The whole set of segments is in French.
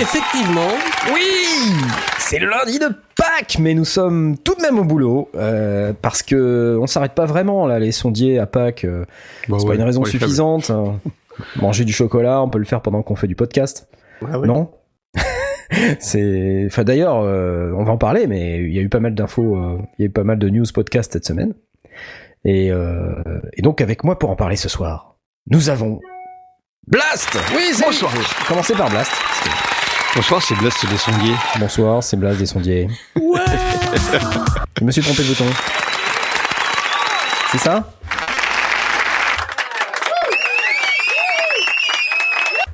Effectivement. Oui C'est le lundi de Pâques, mais nous sommes tout de même au boulot, euh, parce que on s'arrête pas vraiment là, les sondiers à Pâques, euh, Bah c'est ouais, pas une raison suffisante. hein. Manger du chocolat, on peut le faire pendant qu'on fait du podcast, Ah ouais. non? C'est, enfin d'ailleurs, euh, on va en parler, mais il y a eu pas mal d'infos, euh, il y a eu pas mal de news podcast cette semaine, et, euh, et donc avec moi pour en parler ce soir, nous avons Blast. Oui, c'est Bonsoir. Commencez par Blast. Bonsoir, c'est Blast des sondiers. Bonsoir, c'est Blast des sondiers. Ouais. Je me suis trompé de bouton. C'est ça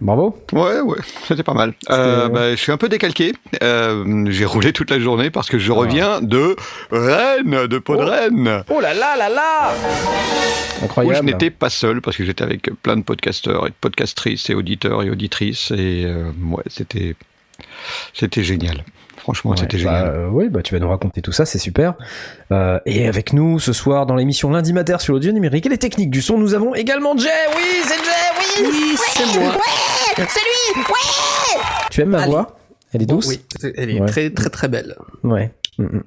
Bravo. Ouais, ouais, c'était pas mal. Euh, C'était- bah, je suis un peu décalqué. Euh, J'ai roulé toute la journée parce que je reviens de Rennes, de Pau de Oh. Rennes. Oh là là là là Où je Incroyable. n'étais pas seul parce que j'étais avec plein de podcasteurs et de podcastrices et auditeurs et auditrices et euh, ouais, c'était c'était génial. Franchement, Ouais, c'était bah, génial. euh, ouais, bah tu vas nous raconter tout ça, c'est super. Euh, et avec nous ce soir dans l'émission Lundi Mater sur l'audio numérique et les techniques du son, nous avons également Jay. Oui, c'est Jay. Oui. Oui, c'est moi. Tu aimes ma Allez. voix? Elle est douce? Oui, c'est- elle est Ouais. très très très belle. Ouais. Mm, mm.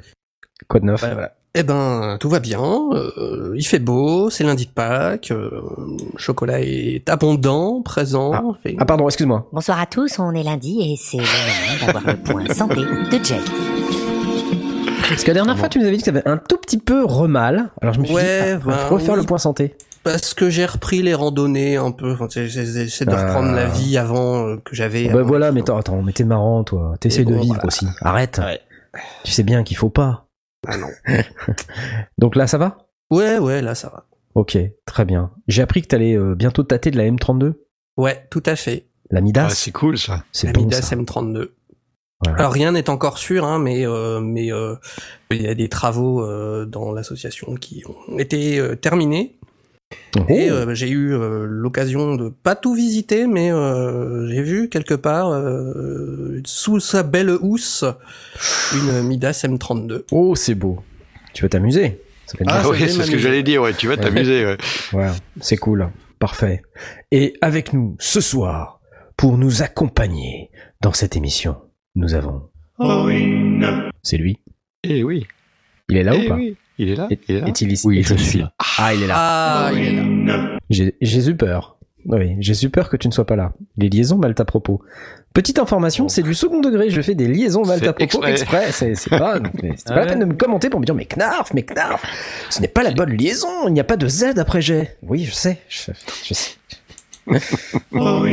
Quoi de neuf voilà. Eh ben, tout va bien. euh, il fait beau, c'est lundi de Pâques. euh, le chocolat est abondant, présent. fait- Ah pardon, excuse-moi. Bonsoir à tous, on est lundi et c'est le moment d'avoir le point santé de Jay. Parce que la dernière fois, tu nous avais dit que tu avais un tout petit peu remal. Alors je me suis Ouais, dit, ah, bah, refaire oui. le point santé. Parce que j'ai repris les randonnées un peu. Enfin, J'essaie de Ah. reprendre la vie avant euh, que j'avais. bah voilà, mais attends, attends, mais t'es marrant, toi. T'essayes de bon, vivre voilà. aussi. Arrête. Ouais. Tu sais bien qu'il faut pas. Ah non. Donc là, ça va? Ouais, ouais, là ça va. Ok, très bien. J'ai appris que t'allais euh, bientôt tâter de la M32, Ouais, tout à fait. la Ah, Midas. c'est cool ça. c'est La bon Midas ça. M32. Voilà. Alors rien n'est encore sûr, hein, mais euh, mais euh, il y a des travaux euh, dans l'association qui ont été euh, terminés. Oh. Et euh, j'ai eu euh, l'occasion de pas tout visiter, mais euh, j'ai vu quelque part euh, sous sa belle housse une Midas M32. Oh, c'est beau. Tu vas t'amuser. Ça fait Ah, vais c'est ce que j'allais dire. Ouais, tu vas t'amuser. Ouais. Ouais, c'est cool. Parfait. Et avec nous ce soir, pour nous accompagner dans cette émission, nous avons. C'est lui. Eh oui. Il est là Eh ou pas? oui. Il est là. Il est là? Ici Oui, je ici suis là. Ah, il est là. Ah, il est là. J'ai j'ai eu peur. Oui, j'ai eu peur que tu ne sois pas là. Les liaisons mal à propos. Petite information, c'est du second degré. Je fais des liaisons mal à propos exprès. exprès. C'est c'est pas, pas Ah la peine de me commenter pour me dire mais Knarf, mais Knarf, ce n'est pas la bonne liaison. Il n'y a pas de Z après G. Oui, je sais. Je, je sais. voilà.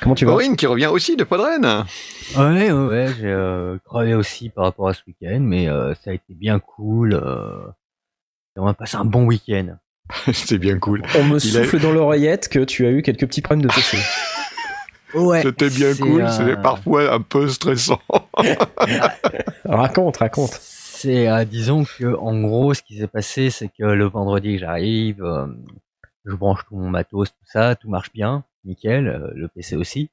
Comment tu vas? Aurine qui revient aussi de Rennes. Ouais, ouais, ouais, j'ai euh, crevé aussi par rapport à ce week-end, mais euh, ça a été bien cool. Euh, on a passé un bon week-end. C'était bien cool. On me Il a- souffle dans l'oreillette que tu as eu quelques petits problèmes de PC. Ouais. C'était bien cool. C'était parfois un peu stressant. raconte, raconte. C'est, euh, disons que en gros, ce qui s'est passé, c'est que le vendredi, j'arrive, euh, je branche tout mon matos, tout ça, tout marche bien, nickel, euh, le PC aussi.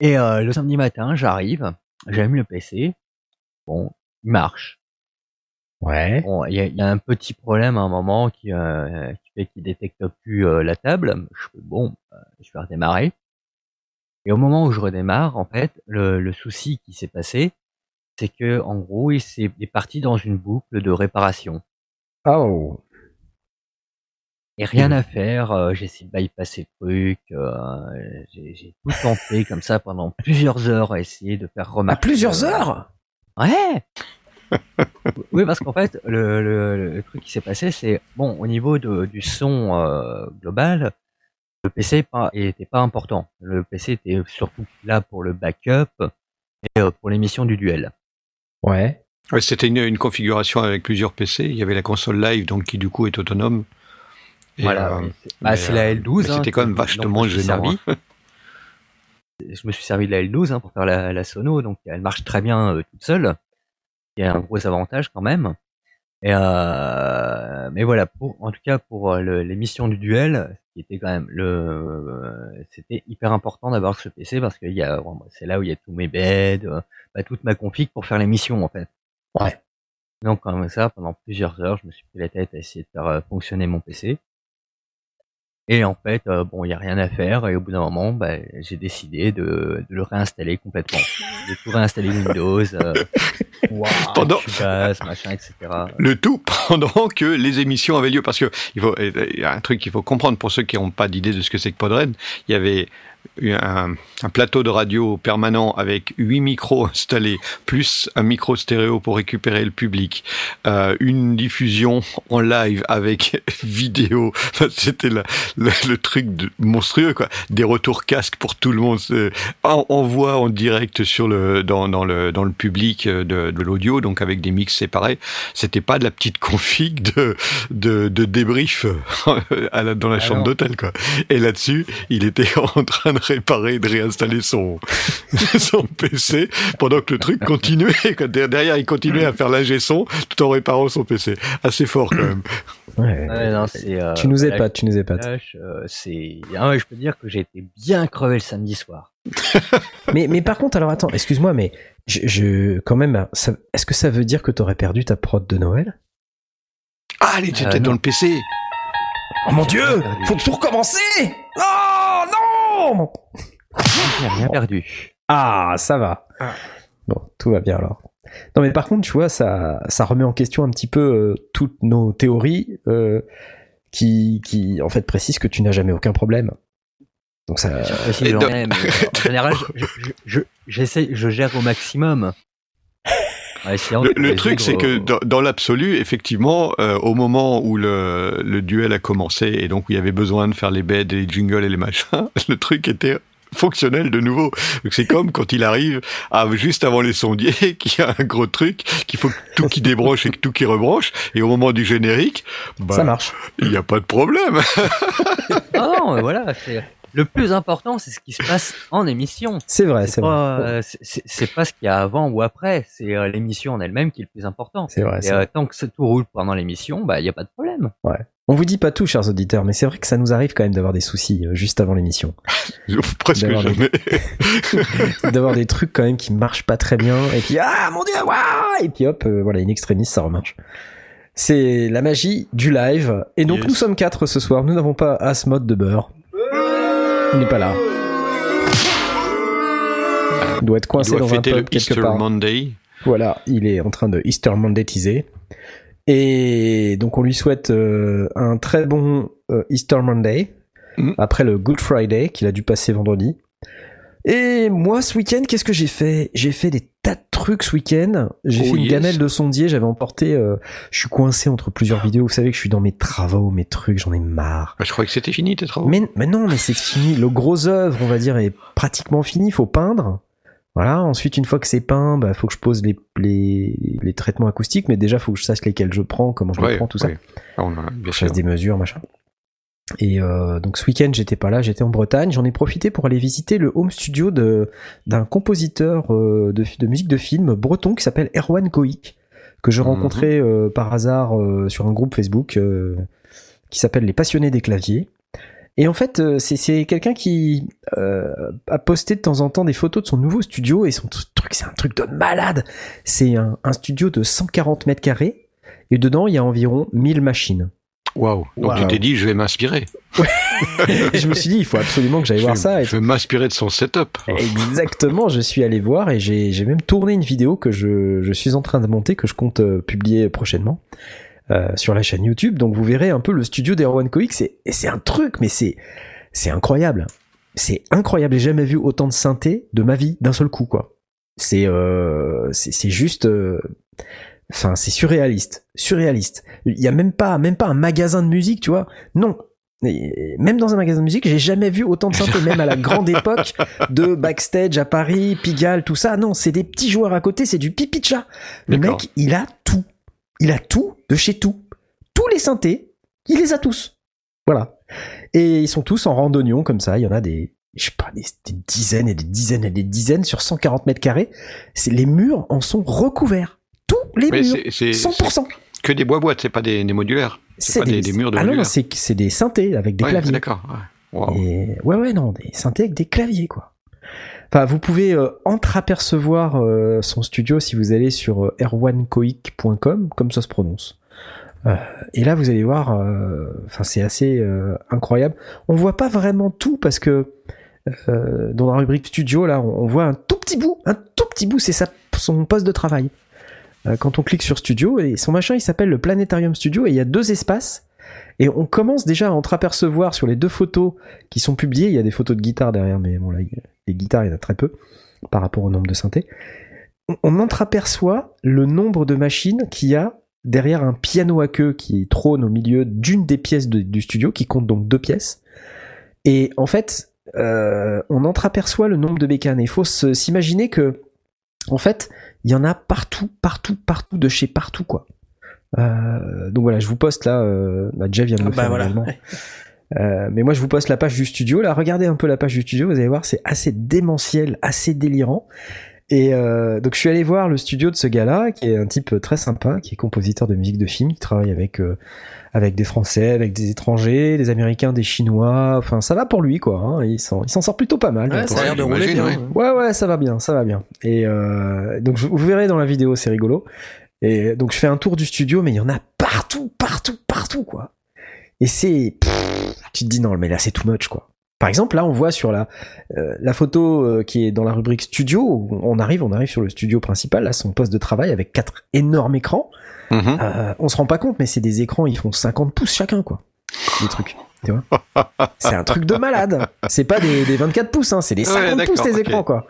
Et euh, le samedi matin, j'arrive, j'allume le PC, bon, il marche. Ouais. Bon, il y a, il y a un petit problème à un moment qui, euh, qui fait qu'il détecte plus euh, la table. Je fais bon, je vais redémarrer. Et au moment où je redémarre, en fait, le, le souci qui s'est passé, c'est que en gros, il s'est il est parti dans une boucle de réparation. Oh. Et rien à faire. euh, j'ai essayé de bypasser le truc. euh, j'ai tout tenté comme ça pendant plusieurs heures à essayer de faire À remarquer. plusieurs euh, heures? Ouais. oui, parce qu'en fait, le, le, le truc qui s'est passé, c'est bon au niveau de, du son euh, global, le PC pas, était pas important. Le PC était surtout là pour le backup et euh, pour l'émission du duel. Ouais. Ouais, C'était une, une configuration avec plusieurs PC. Il y avait la console live, donc qui du coup est autonome. Et, Voilà. euh, bah, c'est la euh, L12. mais hein, c'était quand même vachement je me suis gênant, servi. hein. Je me suis servi de la L12 hein, pour faire la, la sono, donc elle marche très bien euh, toute seule. Il y a un gros avantage quand même. Et euh, mais voilà, pour, en tout cas pour l'émission du duel, qui était quand même le, euh, c'était hyper important d'avoir ce PC parce que il y a, bon, c'est là où il y a tous mes beds, euh, bah, toute ma config pour faire l'émission en fait. Ouais. Donc comme ça, pendant plusieurs heures, je me suis pris la tête à essayer de faire euh, fonctionner mon PC. Et en fait, euh, bon, il y a rien à faire. Et au bout d'un moment, bah, j'ai décidé de, de le réinstaller complètement. J'ai tout réinstallé Windows, euh, Pendant- Cubase, machin, etc. Le tout pendant que les émissions avaient lieu. Parce que il, faut, il y a un truc qu'il faut comprendre pour ceux qui n'ont pas d'idée de ce que c'est que Podren. Il y avait un, un plateau de radio permanent avec huit micros installés, plus un micro stéréo pour récupérer le public, euh, une diffusion en live avec vidéo. Enfin, C'était le, le truc de- monstrueux, quoi. Des retours casques pour tout le monde. On, on voit en direct sur le, dans, dans, le, dans le public de, de l'audio, donc avec des mix séparés. C'était pas de la petite config de, de, de débrief à la- dans la Ah chambre d'hôtel, quoi. Et là-dessus, il était en train de réparer, de réinstaller son, son PC pendant que le truc continuait. Derrière, il continuait à faire l'ingé son tout en réparant son PC. Assez fort, quand même. Ouais. Ouais, non, c'est, euh, tu nous épates, tu nous épates. Euh, c'est, ah ouais, je peux dire que j'ai été bien crevé le samedi soir. mais, mais par contre, alors attends, excuse-moi, mais je, je quand même, ça- est-ce que ça veut dire que t'aurais perdu ta prod de Noël? Ah, elle était Euh, peut-être non. dans le PC. Oh mon dieu. Faut tout recommencer Oh non J'ai rien perdu. Ah, ça va. Ah. Bon, tout va bien alors. Non, mais par contre, tu vois, ça, ça remet en question un petit peu euh, toutes nos théories euh, qui, qui, en fait, précisent que tu n'as jamais aucun problème. Donc ça. Je précise, euh, en général, je, je, je, j'essaie, je gère au maximum. Le, truc, c'est que euh, dans, dans l'absolu, effectivement, euh, au moment où le, le duel a commencé et donc où il y avait besoin de faire les beds et les jingles et les machins, le truc était fonctionnel de nouveau. Donc c'est comme quand il arrive à, juste avant les sondiers, qu'il y a un gros truc, qu'il faut que tout qui débranche et que tout qui rebranche, et au moment du générique, bah, ça marche. il n'y a pas de problème. Ah non, voilà, c'est, le plus important, c'est ce qui se passe en émission. C'est vrai, C'est vrai. pas, euh, c'est- pas ce qu'il y a avant ou après, c'est euh, l'émission en elle-même qui est le plus important. C'est vrai. Et c'est euh, tant que ça tout roule pendant l'émission, bah il y a pas de problème. On vous dit pas tout, chers auditeurs, mais c'est vrai que ça nous arrive quand même d'avoir des soucis euh, juste avant l'émission. Presque D'avoir des- jamais. d'avoir des trucs quand même qui marchent pas très bien et puis ah mon dieu waouh et puis hop euh, voilà une extrémiste ça remarche c'est la magie du live et donc Yes. nous sommes quatre ce soir nous n'avons pas Asmod de beurre n'est pas là il doit être Il coincé doit dans un fêter le pub quelque Easter part Monday. voilà il est en train de Easter Mondaytiser et donc on lui souhaite euh, un très bon euh, Easter Monday Mhm. après le Good Friday qu'il a dû passer vendredi. Et moi, ce week-end, qu'est-ce que j'ai fait? J'ai fait des tas de trucs ce week-end. J'ai Oh fait une gamelle de sondier. J'avais emporté. euh, je suis coincé entre plusieurs vidéos. Vous savez que je suis dans mes travaux, mes trucs. J'en ai marre. Bah, je crois que c'était fini tes travaux. Mais, mais non, mais c'est fini. Le gros œuvre, on va dire, est pratiquement fini. Il faut peindre. Voilà. Ensuite, une fois que c'est peint, bah, faut que je pose les, les, les traitements acoustiques. Mais déjà, faut que je sache lesquels je prends, comment je les prends, tout ça ouais. Ah, on a, bien je fasse des mesures, machin. Et euh, donc ce week-end, j'étais pas là, j'étais en Bretagne. J'en ai profité pour aller visiter le home studio de d'un compositeur euh, de, de musique de film breton qui s'appelle Erwan Koik, que je Mhm. rencontrais euh, par hasard euh, sur un groupe Facebook euh, qui s'appelle Les Passionnés des claviers. Et en fait, euh, c'est c'est quelqu'un qui euh, a posté de temps en temps des photos de son nouveau studio et son truc, c'est un truc de malade. C'est un, un studio de 140 mètres carrés et dedans il y a environ 1000 machines. Waouh. Donc tu t'es dit, je vais m'inspirer. Et je me suis dit, il faut absolument que j'aille voir ça. Et Je vais m'inspirer de son setup. Exactement, je suis allé voir et j'ai même tourné une vidéo que je, je suis en train de monter, que je compte euh, publier prochainement euh, sur la chaîne YouTube. Donc vous verrez un peu le studio d'Erwan. C'est et c'est un truc, mais c'est c'est incroyable. C'est incroyable. J'ai jamais vu autant de synthé de ma vie d'un seul coup, quoi. C'est euh, c'est c'est juste. Enfin, c'est surréaliste, surréaliste. Il y a même pas, même pas un magasin de musique, tu vois. Non, même dans un magasin de musique, j'ai jamais vu autant de synthé, même à la grande époque de backstage à Paris, Pigalle, tout ça. Non, c'est des petits joueurs à côté, c'est du pipi de chat. Le mec, il a tout. Il a tout de chez tout. Tous les synthés, il les a tous. Voilà. Et ils sont tous en randonnion comme ça. Il y en a des, je sais pas, des, des dizaines et des dizaines et des dizaines sur 140 mètres carrés. Les murs en sont recouverts. Les Mais murs. c'est- c'est 100%. c'est que des bois boîtes, c'est pas des, des modulaires. C'est pas des, des murs de ah non, non, modulaires. c'est des synthés avec des Ouais, claviers. D'accord. ouais. Wow. Et ouais, ouais, non, des synthés avec des claviers, quoi. Enfin, vous pouvez euh, entreapercevoir euh, son studio si vous allez sur euh, erwankoik.com, comme ça se prononce. Euh, et là, vous allez voir, euh, enfin, c'est assez incroyable. On voit pas vraiment tout parce que dans la rubrique studio, là, on, on voit un tout petit bout, un tout petit bout, c'est son poste de travail. Euh, quand on clique sur studio, et son machin, il s'appelle le Planétarium Studio, et il y a deux espaces. Et on commence déjà à entreapercevoir sur les deux photos qui sont publiées, il y a des photos de guitare derrière, mais bon là, les guitares, il y en a très peu par rapport au nombre de synthés. On, entreaperçoit le nombre de machines qu'il y a derrière un piano à queue qui trône au milieu d'une des pièces du studio, qui compte donc deux pièces. Et en fait, euh, on entreaperçoit le nombre de bécanes. Il faut s'imaginer que, en fait, il y en a partout, partout, partout, de chez partout, quoi. Euh, donc voilà, je vous poste là, euh, bah, Jeff vient de Ah le bah faire voilà. également. Euh, mais moi je vous poste la page du studio. Là, regardez un peu la page du studio, vous allez voir, c'est assez démentiel, assez délirant. Et euh, donc je suis allé voir le studio de ce gars-là, qui est un type très sympa, qui est compositeur de musique de film, qui travaille avec euh, avec des Français, avec des étrangers, des Américains, des Chinois. Enfin, ça va pour lui, quoi. Hein. Il s'en il s'en sort plutôt pas mal. Ouais, ça a l'air de rouler bien. ouais. Ouais, ouais, ça va bien, ça va bien. Et euh, donc je- vous verrez dans la vidéo, c'est rigolo. Et donc je fais un tour du studio, mais il y en a partout, partout, partout, quoi. Et c'est, tu te dis non, mais là c'est too much, quoi. Par exemple, là on voit sur la euh, la photo euh, qui est dans la rubrique studio, on arrive, on arrive sur le studio principal, là son poste de travail avec quatre énormes écrans. Mhm. Euh, on se rend pas compte, mais c'est des écrans, ils font 50 pouces chacun, quoi. Les trucs. Tu vois C'est un truc de malade. C'est pas des, des 24 pouces, hein, c'est des Ouais, 50 pouces les écrans, quoi.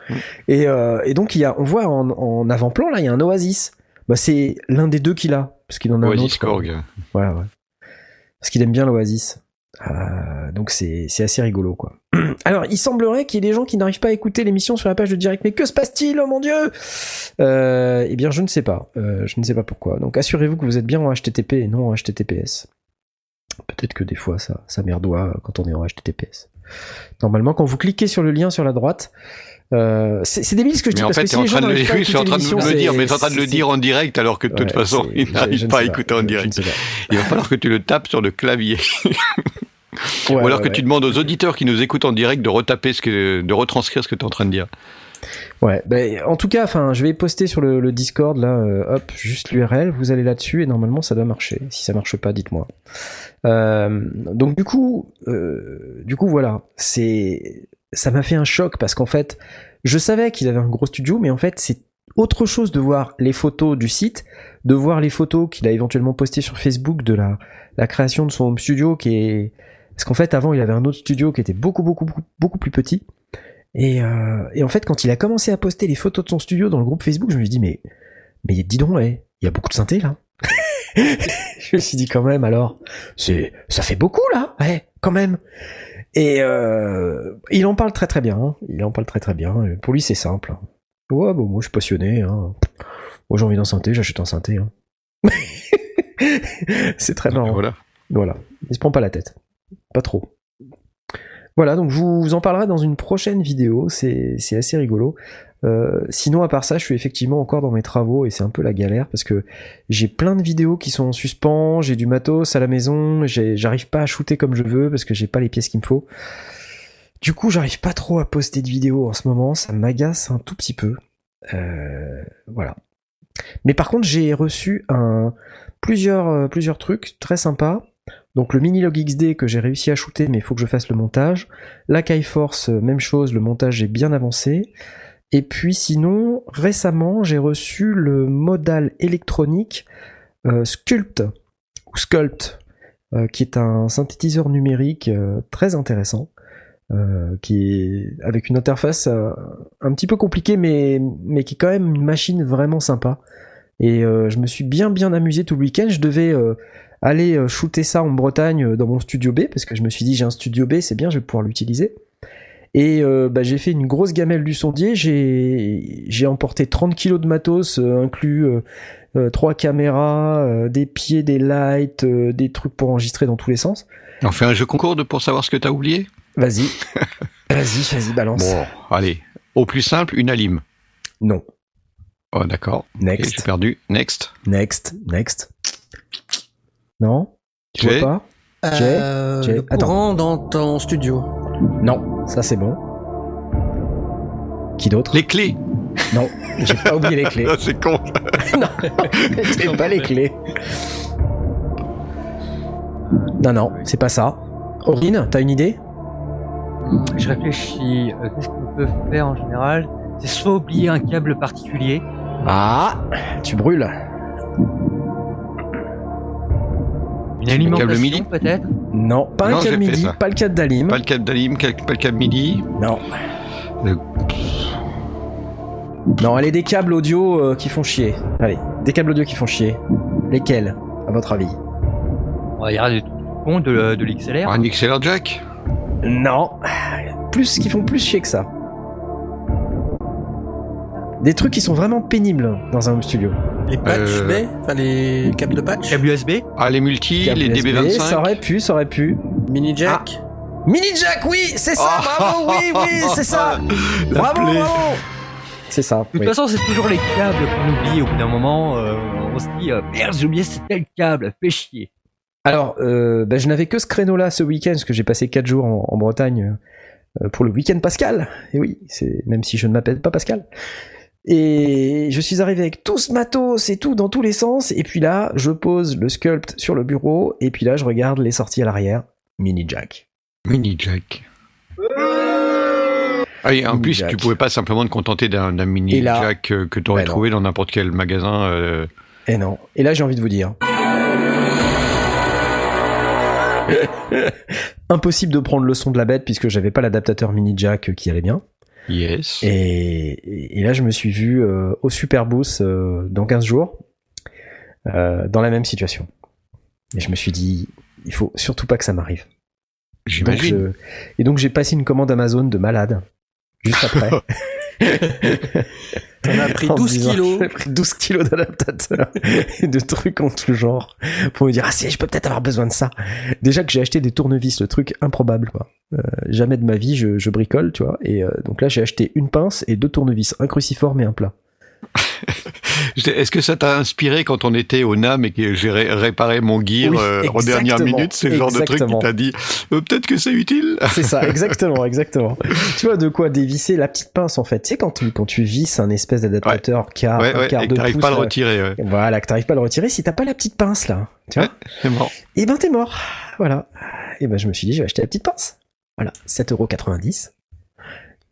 Et, euh, et donc, il y a, on voit en, en avant-plan, là, il y a un Oasis. Bah, c'est l'un des deux qu'il a. Parce qu'il en a un Oasis autre. quoi. Korg. Ouais. Parce qu'il aime bien l'Oasis. Euh, donc c'est assez rigolo quoi. Alors il semblerait qu'il y ait des gens qui n'arrivent pas à écouter l'émission sur la page de direct. Mais que se passe-t-il? Oh mon dieu euh, Eh bien je ne sais pas. Euh, je ne sais pas pourquoi. Donc assurez-vous que vous êtes bien en HTTP et non en HTTPS. Peut-être que des fois ça ça merdoit quand on est en HTTPS. Normalement quand vous cliquez sur le lien sur la droite, euh, c'est débile ce que je dis Mais en parce fait, que t'es si en train de le, dire, mais en train de le dire en direct alors que de toute Ouais, façon, il n'arrive pas à écouter en direct. Il va falloir que tu le tapes sur le clavier. Ouais, Ou alors ouais, que tu demandes aux auditeurs qui nous écoutent en direct de retaper ce que, de retranscrire ce que tu es en train de dire. Ouais, ben en tout cas, enfin, je vais poster sur le, le Discord là, euh, hop, juste l'URL. Vous allez là-dessus et normalement ça doit marcher. Si ça marche pas, dites-moi. Euh, donc du coup, euh, du coup voilà, c'est, ça m'a fait un choc parce qu'en fait, je savais qu'il avait un gros studio, mais en fait c'est autre chose de voir les photos du site, de voir les photos qu'il a éventuellement postées sur Facebook de la, création de son home studio qui est, parce qu'en fait avant il avait un autre studio qui était beaucoup beaucoup beaucoup, beaucoup plus petit. Et, euh, et en fait, quand il a commencé à poster les photos de son studio dans le groupe Facebook, je me suis dit, mais, mais dis donc, il y a beaucoup de synthé là. je me suis dit, quand même, alors, ça fait beaucoup là, ouais, quand même. Et euh, il en parle très très bien. hein. Il en parle très très bien. Pour lui, c'est simple. Ouais, bon, moi, je suis passionné. Hein. Moi, j'ai envie d'un synthé, j'achète un synthé. hein. c'est très marrant. Voilà. Voilà, il se prend pas la tête. Pas trop. Voilà, donc je vous en parlerai dans une prochaine vidéo, c'est c'est assez rigolo. Euh, sinon, à part ça, je suis effectivement encore dans mes travaux et c'est un peu la galère parce que j'ai plein de vidéos qui sont en suspens, j'ai du matos à la maison, j'arrive pas à shooter comme je veux parce que j'ai pas les pièces qu'il me faut. Du coup, j'arrive pas trop à poster de vidéos en ce moment, ça m'agace un tout petit peu. Euh, voilà. Mais par contre, j'ai reçu un, plusieurs, euh, plusieurs trucs très sympas. Donc le Minilog XD que j'ai réussi à shooter, mais il faut que je fasse le montage. La Force, même chose, le montage est bien avancé. Et puis sinon, récemment, j'ai reçu le modal électronique euh, Sculpt, ou Sculpt, euh, qui est un synthétiseur numérique euh, très intéressant, qui est avec une interface un petit peu compliquée, mais, mais qui est quand même une machine vraiment sympa. Et je me suis bien bien amusé tout le week-end. Je devais aller shooter ça en Bretagne dans mon studio B, parce que je me suis dit j'ai un studio B, c'est bien, je vais pouvoir l'utiliser. Et euh, bah, j'ai fait une grosse gamelle du sondier. J'ai j'ai emporté 30 kilos de matos, euh, inclus euh, euh, trois caméras, euh, des pieds, des lights, euh, des trucs pour enregistrer dans tous les sens. On fait un jeu concours de, pour savoir ce que t'as oublié? Vas-y, vas-y, vas-y, balance. Bon, allez. Au plus simple, une alime. Non. Oh, d'accord. Next, J'ai perdu. Next. next, next. Non? Tu vois pas? Euh, le attends. courant dans ton studio. Non, ça c'est bon. Qui d'autre Les clés. Non, j'ai pas oublié les clés. C'est con. non, j'ai pas les clés. Non, non, c'est pas ça. Aurine, t'as une idée? Je réfléchis. euh, Qu'est-ce qu'on peut faire en général? C'est soit oublier un câble particulier. Ah, tu brûles. Une alimentation MIDI peut-être Non, pas Non, un câble midi, pas le câble d'Alim. Pas le câble d'alim, pas le câble midi. Non. Le- Non, allez, des câbles audio euh, qui font chier. Allez, des câbles audio qui font chier. Lesquels, à votre avis On va regarder des trucs cons de, de l'XLR. Un XLR jack. Non. Plus, qui font plus chier que ça. Des trucs qui sont vraiment pénibles dans un home studio. Les patchs Euh, enfin les câbles de patch, Câble USB Ah, les multi, les USB, DB25. Ça aurait pu, ça aurait pu. mini jack. Mini jack, oui, c'est ça, Ah. bravo, oui, oui, c'est ça. La Bravo, plaie. bravo. C'est ça. De toute oui. façon, c'est toujours les câbles qu'on oublie au bout d'un moment. euh, on se dit, euh, merde, j'ai oublié c'est tel câble, fais chier. Alors, euh, bah, je n'avais que ce créneau-là ce week-end, parce que j'ai passé 4 jours en, en Bretagne euh, pour le week-end Pascal. Et oui, c'est même si je ne m'appelle pas Pascal. Et je suis arrivé avec tout ce matos et tout dans tous les sens. Et puis là, je pose le sculpt sur le bureau. Et puis là, je regarde les sorties à l'arrière. Mini jack. Mini jack. Ah, et en Mini plus, jack. tu pouvais pas simplement te contenter d'un mini là- jack euh, que tu aurais Bah non. trouvé dans n'importe quel magasin. euh, Et non. Et là, j'ai envie de vous dire. Impossible de prendre le son de la bête puisque j'avais pas l'adaptateur mini jack qui allait bien. Yes. Et, et là, je me suis vu euh, au Super Boost euh, dans 15 jours, euh, dans la même situation. Et je me suis dit, il faut surtout pas que ça m'arrive. J'imagine. je- Et donc, j'ai passé une commande Amazon de malade, juste après. T'en as pris En 12 disant, kilos. J'ai pris 12 kilos d'adaptateurs et de trucs en tout genre pour me dire, ah si, je peux peut-être avoir besoin de ça. Déjà que j'ai acheté des tournevis, le truc improbable, quoi. Euh, jamais de ma vie, je, je bricole, tu vois. Et euh, donc là, j'ai acheté une pince et deux tournevis, un cruciforme et un plat. Est-ce que ça t'a inspiré quand on était au NAM et que j'ai ré- réparé mon gear Oui, euh, en dernière minute C'est le genre de truc qui t'a dit euh, peut-être que c'est utile C'est ça, exactement, exactement. tu vois de quoi dévisser la petite pince en fait. Tu sais quand tu quand tu visses un espèce d'adaptateur qui a Ouais, ouais, quart et de pouce, pas à le euh, retirer. ouais. Voilà, que t'arrives pas à le retirer. Si t'as pas la petite pince là, tu vois, C'est marrant. et ben t'es mort. Voilà. Et ben je me suis dit, je vais acheter la petite pince. Voilà, 7,90€.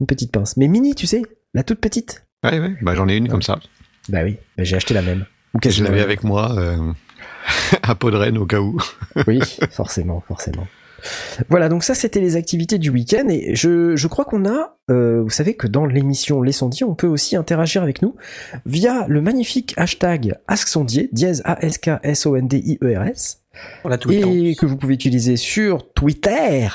Une petite pince, mais mini, tu sais, la toute petite. Ouais, ouais. Bah, j'en ai une comme ça. Bah oui, bah, j'ai acheté la même. Ou Je l'avais la avec moi euh, à Podren au cas où. Oui, forcément, forcément. Voilà, donc ça c'était les activités du week-end et je, je crois qu'on a, euh, vous savez que dans l'émission Les Sondiers, on peut aussi interagir avec nous via le magnifique hashtag AskSondier, dièse A-S-K-S-O-N-D-I-E-R-S, temps. et que vous pouvez utiliser sur Twitter,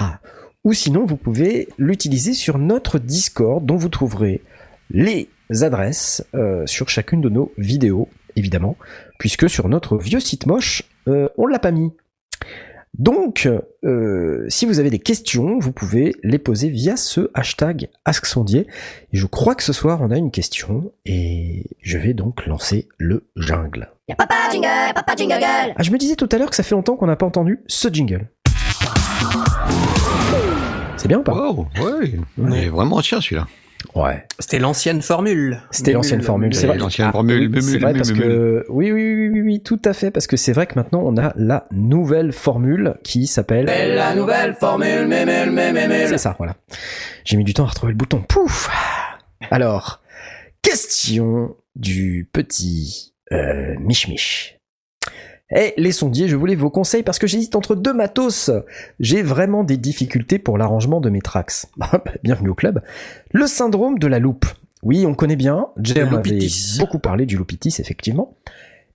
ou sinon vous pouvez l'utiliser sur notre Discord, dont vous trouverez les adresses euh, sur chacune de nos vidéos, évidemment, puisque sur notre vieux site moche, euh, on l'a pas mis. Donc, euh, si vous avez des questions, vous pouvez les poser via ce hashtag AskSondier. Et je crois que ce soir, on a une question, et je vais donc lancer le jungle. Y'a papa jingle, papa jingle. Ah, je me disais tout à l'heure que ça fait longtemps qu'on n'a pas entendu ce jingle. C'est bien ou pas? Wow, ouais. Il est vraiment ancien celui-là. Ouais. C'était l'ancienne formule. C'était l'ancienne formule, c'est vrai. l'ancienne Ah, formule, oui, c'est vrai parce que oui, oui, oui, oui, oui, tout à fait, parce que c'est vrai que maintenant on a la nouvelle formule qui s'appelle. la nouvelle formule, mémel, mémel, C'est ça, voilà. J'ai mis du temps à retrouver le bouton. Pouf. Alors, question du petit euh, Mich Mich. Eh, les sondiers, je voulais vos conseils parce que j'hésite entre deux matos. J'ai vraiment des difficultés pour l'arrangement de mes tracks. Bah, Bienvenue au club. Le syndrome de la loupe. Oui, on connaît bien. Loupitis. beaucoup parlé du loupitis, effectivement.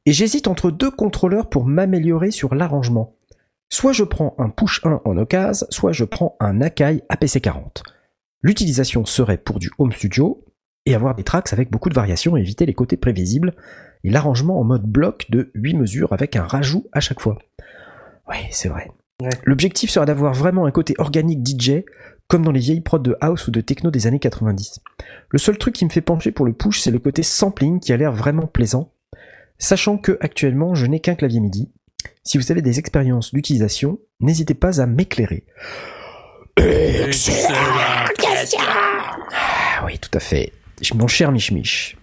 Et j'hésite entre deux contrôleurs pour m'améliorer sur l'arrangement. Soit je prends un push 1 en occasion, soit je prends un Akai APC40. L'utilisation serait pour du home studio et avoir des tracks avec beaucoup de variations et éviter les côtés prévisibles et l'arrangement en mode bloc de 8 mesures avec un rajout à chaque fois. Oui, c'est vrai. Ouais. L'objectif sera d'avoir vraiment un côté organique DJ comme dans les vieilles prods de house ou de techno des années 90. Le seul truc qui me fait pencher pour le push, c'est le côté sampling qui a l'air vraiment plaisant, sachant que actuellement je n'ai qu'un clavier MIDI. Si vous avez des expériences d'utilisation, n'hésitez pas à m'éclairer. Ah oui, tout à fait. Mon cher Mich Mich.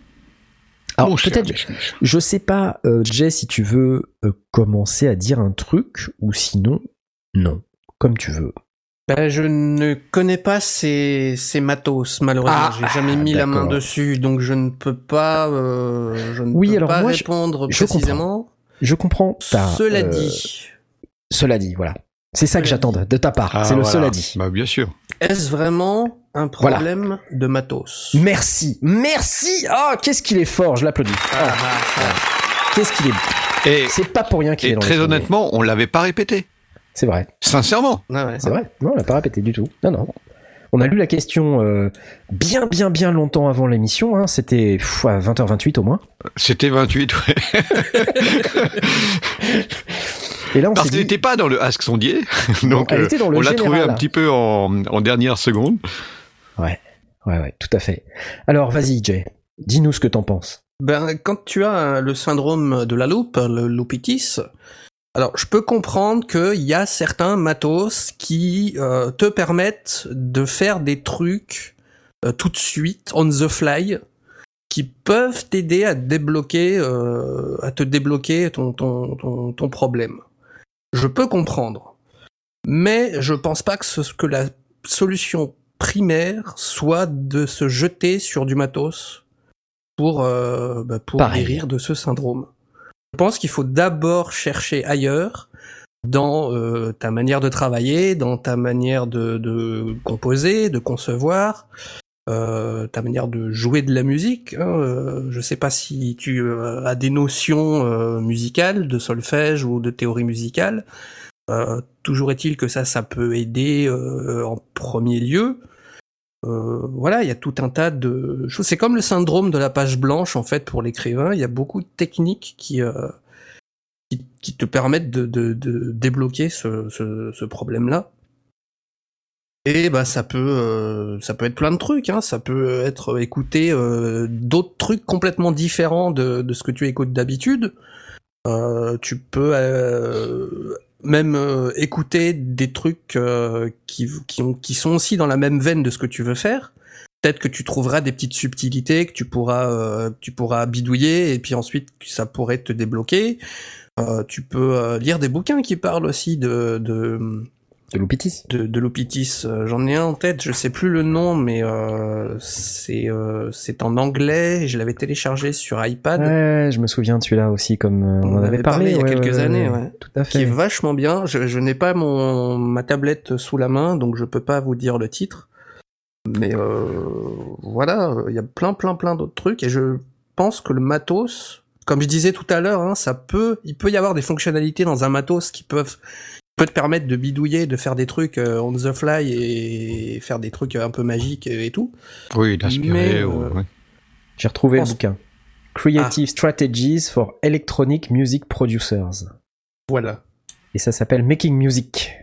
Alors cher peut-être, je sais pas, euh, Jay, si tu veux euh, commencer à dire un truc, ou sinon, non, comme tu veux. Ben, je ne connais pas ces, ces matos, malheureusement. Ah, J'ai jamais ah, mis la main dessus, donc je ne peux pas, euh, je ne Oui, peux alors pas moi, je- répondre je précisément. Je comprends ta... Cela euh, dit, Cela dit, voilà. C'est ça que j'attends de ta part, Ah, c'est le voilà. cela dit. Bah, bien sûr. est-ce vraiment un Voilà. problème de matos? Merci, merci Ah, qu'est-ce qu'il est fort, je l'applaudis. Ah, Ah, ah, ah. qu'est-ce qu'il est... Et, C'est pas pour rien qu'il est et dans très honnêtement, on l'avait pas répété. C'est vrai, Sincèrement. Ah ouais. c'est vrai. Non, on l'a pas répété du tout. Non, non. On a lu la question euh, bien, bien, bien longtemps avant l'émission. Hein. C'était à 20h28 au moins. C'était 28, ouais. Et là, on Parce s'est qu'elle dit... n'était pas dans le Ask Sondier. Donc, elle euh, était dans le on l'a trouvé un petit peu en, en dernière seconde. Ouais, ouais, ouais, tout à fait. Alors, vas-y, Jay. Dis-nous ce que t'en penses. Ben, quand tu as le syndrome de la loupe, le loupitis, alors je peux comprendre qu'il y a certains matos qui euh, te permettent de faire des trucs euh, tout de suite, on the fly, qui peuvent t'aider à débloquer, euh, à te débloquer ton, ton, ton, ton problème. Je peux comprendre. Mais je pense pas que, ce, que la solution primaire soit de se jeter sur du matos pour, euh, bah, pour Pareil. guérir de ce syndrome. Je pense qu'il faut d'abord chercher ailleurs dans euh, ta manière de travailler, dans ta manière de, de composer, de concevoir, euh, ta manière de jouer de la musique. hein, euh, je sais pas si tu euh, as des notions euh, musicales, de solfège ou de théorie musicale. Euh, toujours est-il que ça, ça peut aider en premier lieu. Voilà, il y a tout un tas de choses. C'est comme le syndrome de la page blanche en fait pour l'écrivain. Il y a beaucoup de techniques qui qui, te permettent de, de, débloquer ce, ce, ce problème-là. Et bah ça peut euh, ça peut être plein de trucs. Hein. Ça peut être écouter euh, d'autres trucs complètement différents de, ce que tu écoutes d'habitude. Euh, tu peux euh, même euh, écouter des trucs euh, qui, qui, ont, qui sont aussi dans la même veine de ce que tu veux faire. Peut-être que tu trouveras des petites subtilités que tu pourras, euh, bidouiller et puis ensuite ça pourrait te débloquer. Euh, tu peux euh, lire des bouquins qui parlent aussi de, De Loupitis de, de l'Opitis. Euh, J'en ai un en tête, je sais plus le nom, mais euh, c'est euh, c'est en anglais. Je l'avais téléchargé sur iPad. Ouais, je me souviens de celui-là aussi, comme euh, on, en avait parlé, il y a ouais, quelques ouais, années. ouais. Tout à Qui est fait. vachement bien. Je, je n'ai pas mon ma tablette sous la main, donc je peux pas vous dire le titre. Mais euh, voilà, il y a plein, plein, plein d'autres trucs. Et je pense que le matos, comme je disais tout à l'heure, hein, ça peut, il peut y avoir des fonctionnalités dans un matos qui peuvent peut te permettre de bidouiller, de faire des trucs euh, on the fly et faire des trucs un peu magiques et tout. Oui, d'inspirer. Euh, ouais. J'ai retrouvé le pense- bouquin. Creative Strategies for Electronic Music Producers. Voilà. Et ça s'appelle Making Music.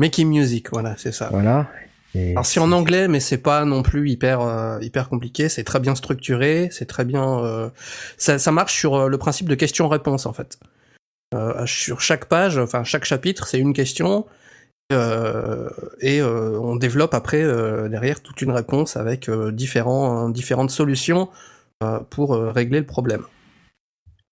Making music, voilà, c'est ça. Voilà. Et Alors c'est en anglais, mais c'est pas non plus hyper euh, hyper compliqué. C'est très bien structuré, c'est très bien. euh, ça, ça marche sur euh, le principe de question-réponse en fait. Euh, sur chaque page, enfin chaque chapitre, c'est une question euh, et euh, on développe après euh, derrière toute une réponse avec euh, différents différentes solutions euh, pour euh, régler le problème.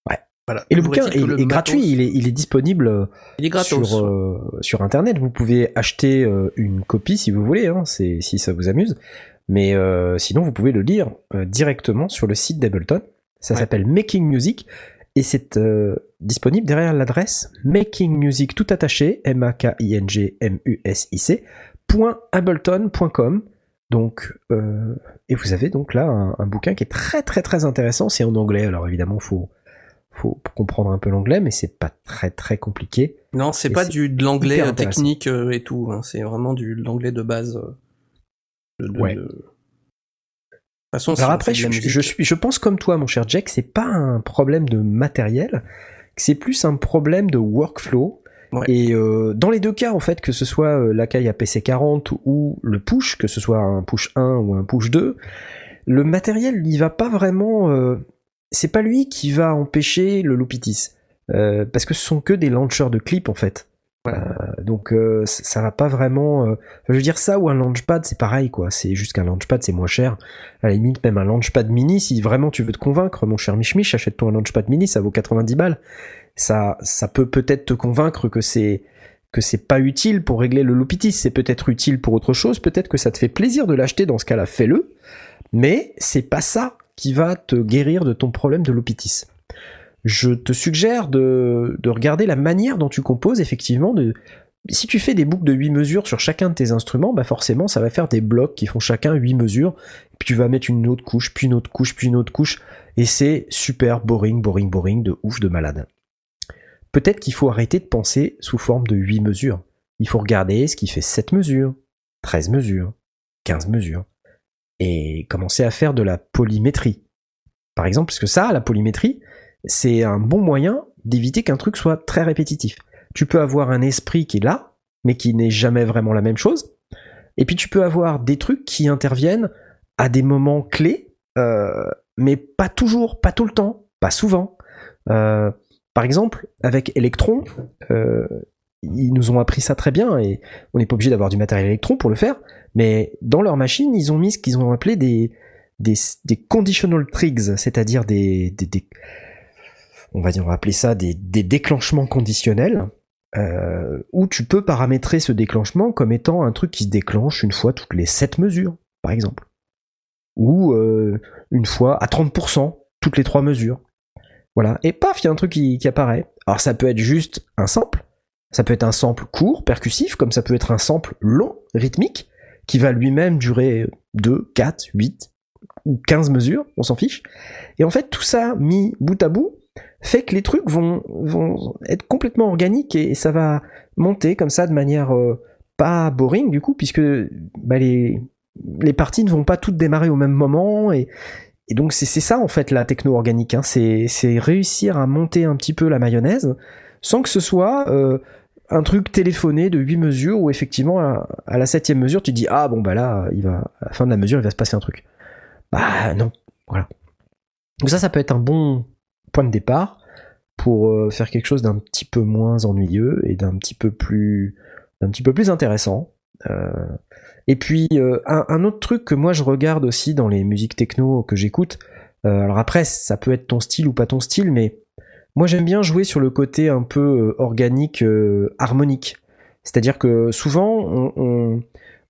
Ouais. Voilà. Et le bouquin est, que le est gratuit, il est, il est disponible euh, il est gratos. sur, euh, sur internet. Vous pouvez acheter euh, une copie si vous voulez, hein, c'est, si ça vous amuse. Mais euh, sinon, vous pouvez le lire euh, directement sur le site d'Ableton. Ça Ouais. s'appelle Making Music et c'est euh, disponible derrière l'adresse Making Music tout attaché, M-A-K-I-N-G-M-U-S-I-C, point ableton.com. Donc, euh, et vous avez donc là un, un bouquin qui est très très très intéressant. C'est en anglais, alors évidemment, faut faut comprendre un peu l'anglais, mais c'est pas très très compliqué. Non, c'est pas du de l'anglais euh, technique et tout. hein. C'est vraiment du de l'anglais de base. de- Ouais. de- façon, Alors après, je, la je suis, je pense comme toi, mon cher Jack, c'est pas un problème de matériel, c'est plus un problème de workflow. Ouais. Et euh, dans les deux cas, en fait, que ce soit euh, l'Akai à PC40 ou le push, que ce soit un push 1 ou un push 2, le matériel, il va pas vraiment. euh, c'est pas lui qui va empêcher le Lupitis. Euh, parce que ce sont que des launchers de clips, en fait. Euh, donc euh, ça va pas vraiment. euh, je veux dire ça ou un launchpad, c'est pareil quoi. C'est juste qu'un launchpad c'est moins cher. À la limite même un launchpad mini, si vraiment tu veux te convaincre, mon cher Mich Mich, achète-toi un launchpad mini, ça vaut 90 balles. Ça, ça peut peut-être te convaincre que c'est que c'est pas utile pour régler le Lupitis. C'est peut-être utile pour autre chose. Peut-être que ça te fait plaisir de l'acheter. Dans ce cas-là, fais-le. Mais c'est pas ça qui va te guérir de ton problème de Lupitis je te suggère de, de regarder la manière dont tu composes, effectivement. De, si tu fais des boucles de 8 mesures sur chacun de tes instruments, bah forcément, ça va faire des blocs qui font chacun 8 mesures. Puis tu vas mettre une autre couche, puis une autre couche, puis une autre couche. Et c'est super boring, boring, boring, de ouf, de malade. Peut-être qu'il faut arrêter de penser sous forme de 8 mesures. Il faut regarder ce qui fait 7 mesures, 13 mesures, 15 mesures. Et commencer à faire de la polymétrie. Par exemple, parce que ça, la polymétrie, c'est un bon moyen d'éviter qu'un truc soit très répétitif. Tu peux avoir un esprit qui est là, mais qui n'est jamais vraiment la même chose. Et puis tu peux avoir des trucs qui interviennent à des moments clés, euh, mais pas toujours, pas tout le temps, pas souvent. Euh, par exemple, avec Electron, euh, ils nous ont appris ça très bien, et on n'est pas obligé d'avoir du matériel Electron pour le faire, mais dans leur machine, ils ont mis ce qu'ils ont appelé des, des, conditional trigs, c'est-à-dire des on va dire, on va appeler ça des, des déclenchements conditionnels, euh, où tu peux paramétrer ce déclenchement comme étant un truc qui se déclenche une fois toutes les 7 mesures, par exemple. Ou euh, une fois à 30% toutes les 3 mesures. Voilà. Et paf, il y a un truc qui, qui apparaît. Alors ça peut être juste un sample, ça peut être un sample court, percussif, comme ça peut être un sample long, rythmique, qui va lui-même durer 2, 4, 8 ou 15 mesures, on s'en fiche. Et en fait, tout ça mis bout à bout, fait que les trucs vont, vont être complètement organiques et ça va monter comme ça de manière euh, pas boring du coup, puisque bah, les, les parties ne vont pas toutes démarrer au même moment et, donc c'est ça en fait la techno organique, hein. c'est c'est réussir à monter un petit peu la mayonnaise sans que ce soit euh, un truc téléphoné de 8 mesures où effectivement à, à la septième mesure tu dis ah bon bah là il va à la fin de la mesure il va se passer un truc. Bah non, voilà. Donc ça ça peut être un bon point de départ pour euh, faire quelque chose d'un petit peu moins ennuyeux et d'un petit peu plus d'un petit peu plus intéressant. Euh, et puis euh, un, autre truc que moi je regarde aussi dans les musiques techno que j'écoute. alors après ça peut être ton style ou pas ton style, mais moi j'aime bien jouer sur le côté un peu organique, harmonique. C'est-à-dire que souvent on,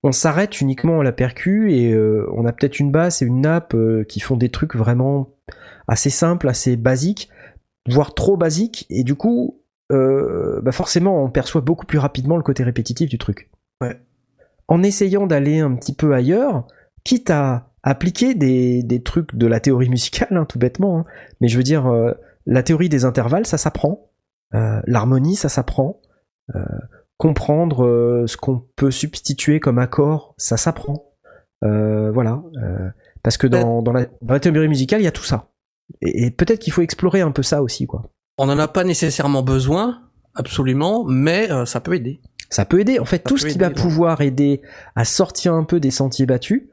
on, s'arrête uniquement à la percu et on a peut-être une basse et une nappe qui font des trucs vraiment assez simples, assez basiques, voire trop basiques, et du coup, euh, bah forcément, on perçoit beaucoup plus rapidement le côté répétitif du truc. Ouais. En essayant d'aller un petit peu ailleurs, quitte à appliquer des, des trucs de la théorie musicale, hein, tout bêtement, hein, mais je veux dire, euh, la théorie des intervalles, ça s'apprend, euh, l'harmonie, ça s'apprend, euh, comprendre euh, ce qu'on peut substituer comme accord, ça s'apprend. Euh, voilà. euh, parce que dans, dans, la, dans la théorie musicale, il y a tout ça. Et, et peut-être qu'il faut explorer un peu ça aussi, quoi. On n'en a pas nécessairement besoin, absolument, mais euh, ça peut aider. Ça peut aider. En fait, Ça tout ce qui va ouais. pouvoir aider à sortir un peu des sentiers battus,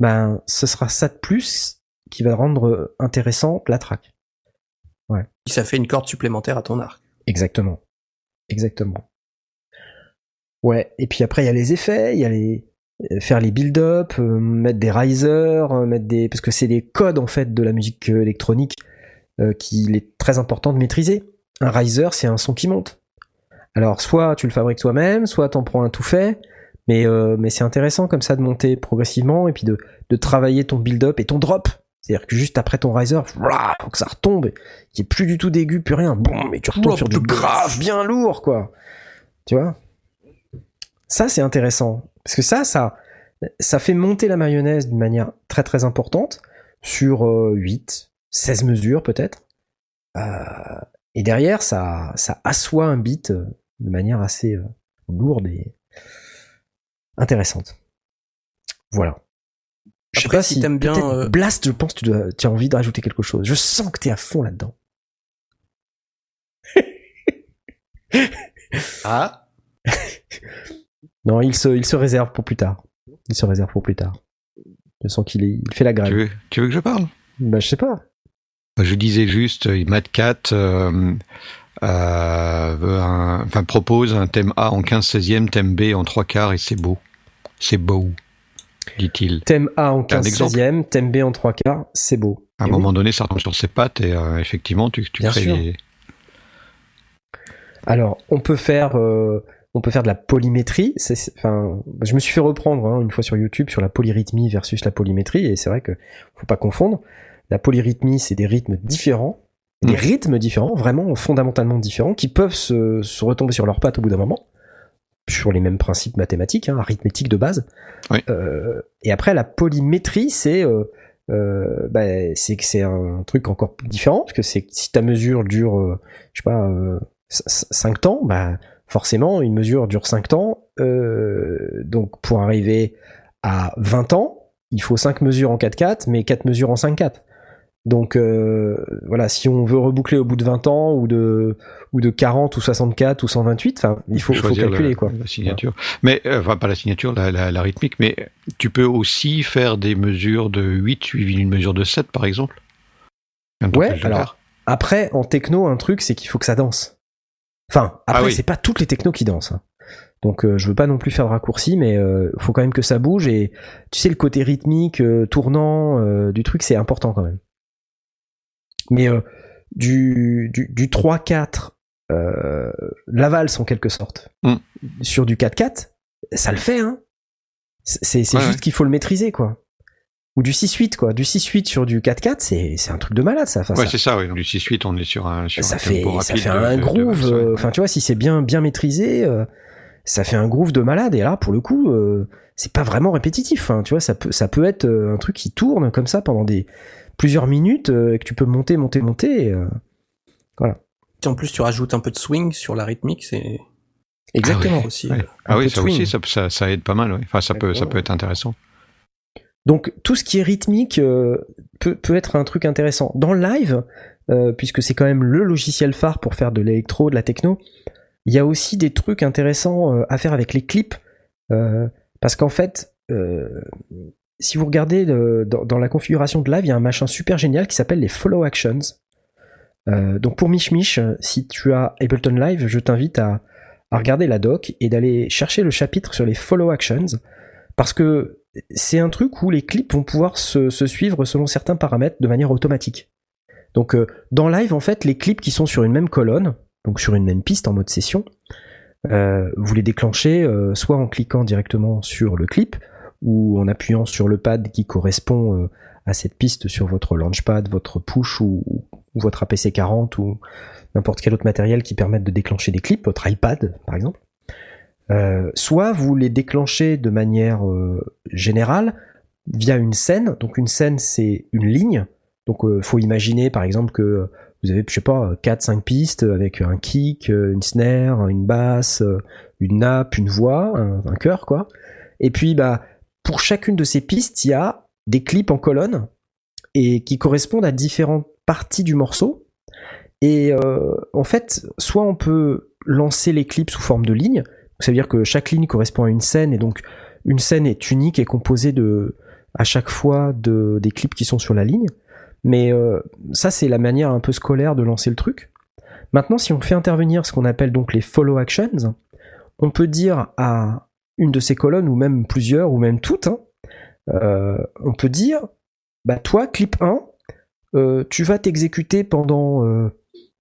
ben, ce sera ça de plus qui va rendre intéressante la track. Ça fait une corde supplémentaire à ton arc. Exactement. Exactement. Ouais, et puis après il y a les effets, il y a les faire les build-up, euh, mettre des risers, euh, mettre des parce que c'est des codes en fait de la musique euh, électronique euh, qu'il est très important de maîtriser. Un riser, c'est un son qui monte. Alors soit tu le fabriques toi-même, soit t'en prends un tout fait, mais euh, mais c'est intéressant comme ça de monter progressivement et puis de de travailler ton build-up et ton drop. C'est-à-dire que juste après ton riser, voilà, faut que ça retombe, qu'il n'y ait plus du tout d'aigu, plus rien, bon, mais tu retombes sur du grave bien lourd, quoi. Tu vois? Ça, c'est intéressant. Parce que ça, ça, ça fait monter la mayonnaise d'une manière très très importante, sur euh, 8, 16 mesures peut-être. Euh, et derrière, ça, ça assoit un beat euh, de manière assez euh, lourde et intéressante. Voilà. Je sais Après, pas si si t'aimes bien, euh, Blast, je pense que tu, dois, tu as envie de rajouter quelque chose. Je sens que t'es à fond là-dedans. Ah Non, il se, il se réserve pour plus tard. Il se réserve pour plus tard. Je sens qu'il est, il fait la grève. tu veux, tu veux que je parle? Bah, je sais pas. Je disais juste, euh, Mad Cat euh, euh, un- enfin, propose un thème A en 15-16e, thème B en 3 quarts, et c'est beau. C'est beau, dit-il. Thème A en T'as un 15 exemple? 16e, thème B en 3 quarts, c'est beau. À un Et moment oui. donné, ça retombe sur ses pattes, et euh, effectivement, tu, tu Bien crées sûr. des... Alors, on peut faire, on peut faire de la polymétrie. Enfin, je me suis fait reprendre hein, une fois sur YouTube sur la polyrythmie versus la polymétrie, et c'est vrai que faut pas confondre. La polyrythmie, c'est des rythmes différents, des Mm. rythmes différents, vraiment fondamentalement différents, qui peuvent se, se retomber sur leurs pattes au bout d'un moment, sur les mêmes principes mathématiques, hein, arithmétiques de base. Oui. Euh, et après, la polymétrie, c'est euh, euh, bah, c'est que c'est un truc encore différent, parce que c'est si ta mesure dure, euh, je sais pas, euh, 5 temps, bah forcément une mesure dure 5 temps. Euh, donc pour arriver à 20 ans, il faut 5 mesures en 4-4, mais 4 mesures en 5-4. Donc euh, voilà, si on veut reboucler au bout de 20 ans ou de ou de 40 ou 64 ou 128, enfin il faut, calculer la, quoi. la signature. Mais, euh, enfin, pas la signature, la, la, la rythmique, mais tu peux aussi faire des mesures de 8 suivies d'une mesure de 7, par exemple Ouais, alors. Après en techno, un truc c'est qu'il faut que ça danse. Enfin, après Ah oui. c'est pas toutes les technos qui dansent. hein. Donc euh, je veux pas non plus faire de raccourci, mais euh, faut quand même que ça bouge et tu sais le côté rythmique, euh, tournant euh, du truc c'est important quand même. Mais euh, du, du, du 3-4, euh, la valse en quelque sorte, Mm. sur du 4-4, ça le fait, hein. C'est c'est Ouais, juste ouais. qu'il faut le maîtriser, quoi. Ou du 6-8, quoi. Du 6-8 sur du 4-4, c'est c'est un truc de malade, ça. Enfin, Ouais, ça- c'est ça, oui. Du 6-8, on est sur un, sur ça un fait, tempo ça rapide fait de- un de- groove. euh, Enfin, tu vois, si c'est bien, bien maîtrisé, euh, ça fait un groove de malade. Et là, pour le coup, euh, c'est pas vraiment répétitif. hein, tu vois, ça peut, ça peut être un truc qui tourne comme ça pendant des plusieurs minutes euh, et que tu peux monter, monter, monter. et, euh, Si en plus tu rajoutes un peu de swing sur la rythmique, c'est exactement. aussi. Ouais. euh, Ah oui, ça aussi, ça, ça, ça aide pas mal. ouais. Enfin, ça peut, ça peut être intéressant. Donc tout ce qui est rythmique euh, peut, être un truc intéressant. Dans le live, euh, puisque c'est quand même le logiciel phare pour faire de l'électro, de la techno, il y a aussi des trucs intéressants euh, à faire avec les clips. parce qu'en fait, si vous regardez dans, la configuration de live, il y a un machin super génial qui s'appelle les follow actions. Donc pour Mich Mich, si tu as Ableton Live, je t'invite à regarder la doc et d'aller chercher le chapitre sur les follow actions. Parce que c'est un truc où les clips vont pouvoir se, suivre selon certains paramètres de manière automatique. Donc euh, dans live, en fait, les clips qui sont sur une même colonne, donc sur une même piste en mode session, euh, vous les déclenchez euh, soit en cliquant directement sur le clip ou en appuyant sur le pad qui correspond à cette piste sur votre launchpad, votre push ou, ou votre APC40 ou n'importe quel autre matériel qui permette de déclencher des clips, votre iPad par exemple. Euh, soit vous les déclenchez de manière euh, générale via une scène. Donc une scène c'est une ligne. Donc euh, faut imaginer par exemple que vous avez je sais pas 4 5 pistes avec un kick, une snare, une basse, une nappe, une voix, un, un chœur quoi. Et puis bah pour chacune de ces pistes, il y a des clips en colonne et qui correspondent à différentes parties du morceau. Et euh, en fait, soit on peut lancer les clips sous forme de ligne, ça veut dire que chaque ligne correspond à une scène et donc une scène est unique et composée de à chaque fois de des clips qui sont sur la ligne. Mais euh, ça c'est la manière un peu scolaire de lancer le truc. Maintenant, si on fait intervenir ce qu'on appelle donc les follow actions, on peut dire à une de ces colonnes ou même plusieurs ou même toutes, hein, euh, on peut dire bah toi clip 1 euh, tu vas t'exécuter pendant euh,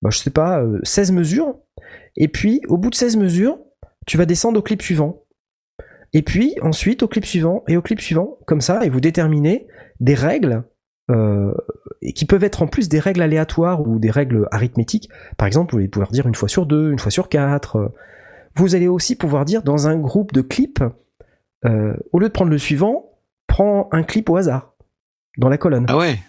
bah, je sais pas euh, 16 mesures et puis au bout de 16 mesures tu vas descendre au clip suivant. Et puis ensuite au clip suivant. Et au clip suivant comme ça et vous déterminez des règles euh, et qui peuvent être en plus des règles aléatoires ou des règles arithmétiques. Par exemple vous allez pouvoir dire une fois sur deux une fois sur quatre. Vous allez aussi pouvoir dire dans un groupe de clips euh, au lieu de prendre le suivant prends un clip au hasard dans la colonne. Ah ouais.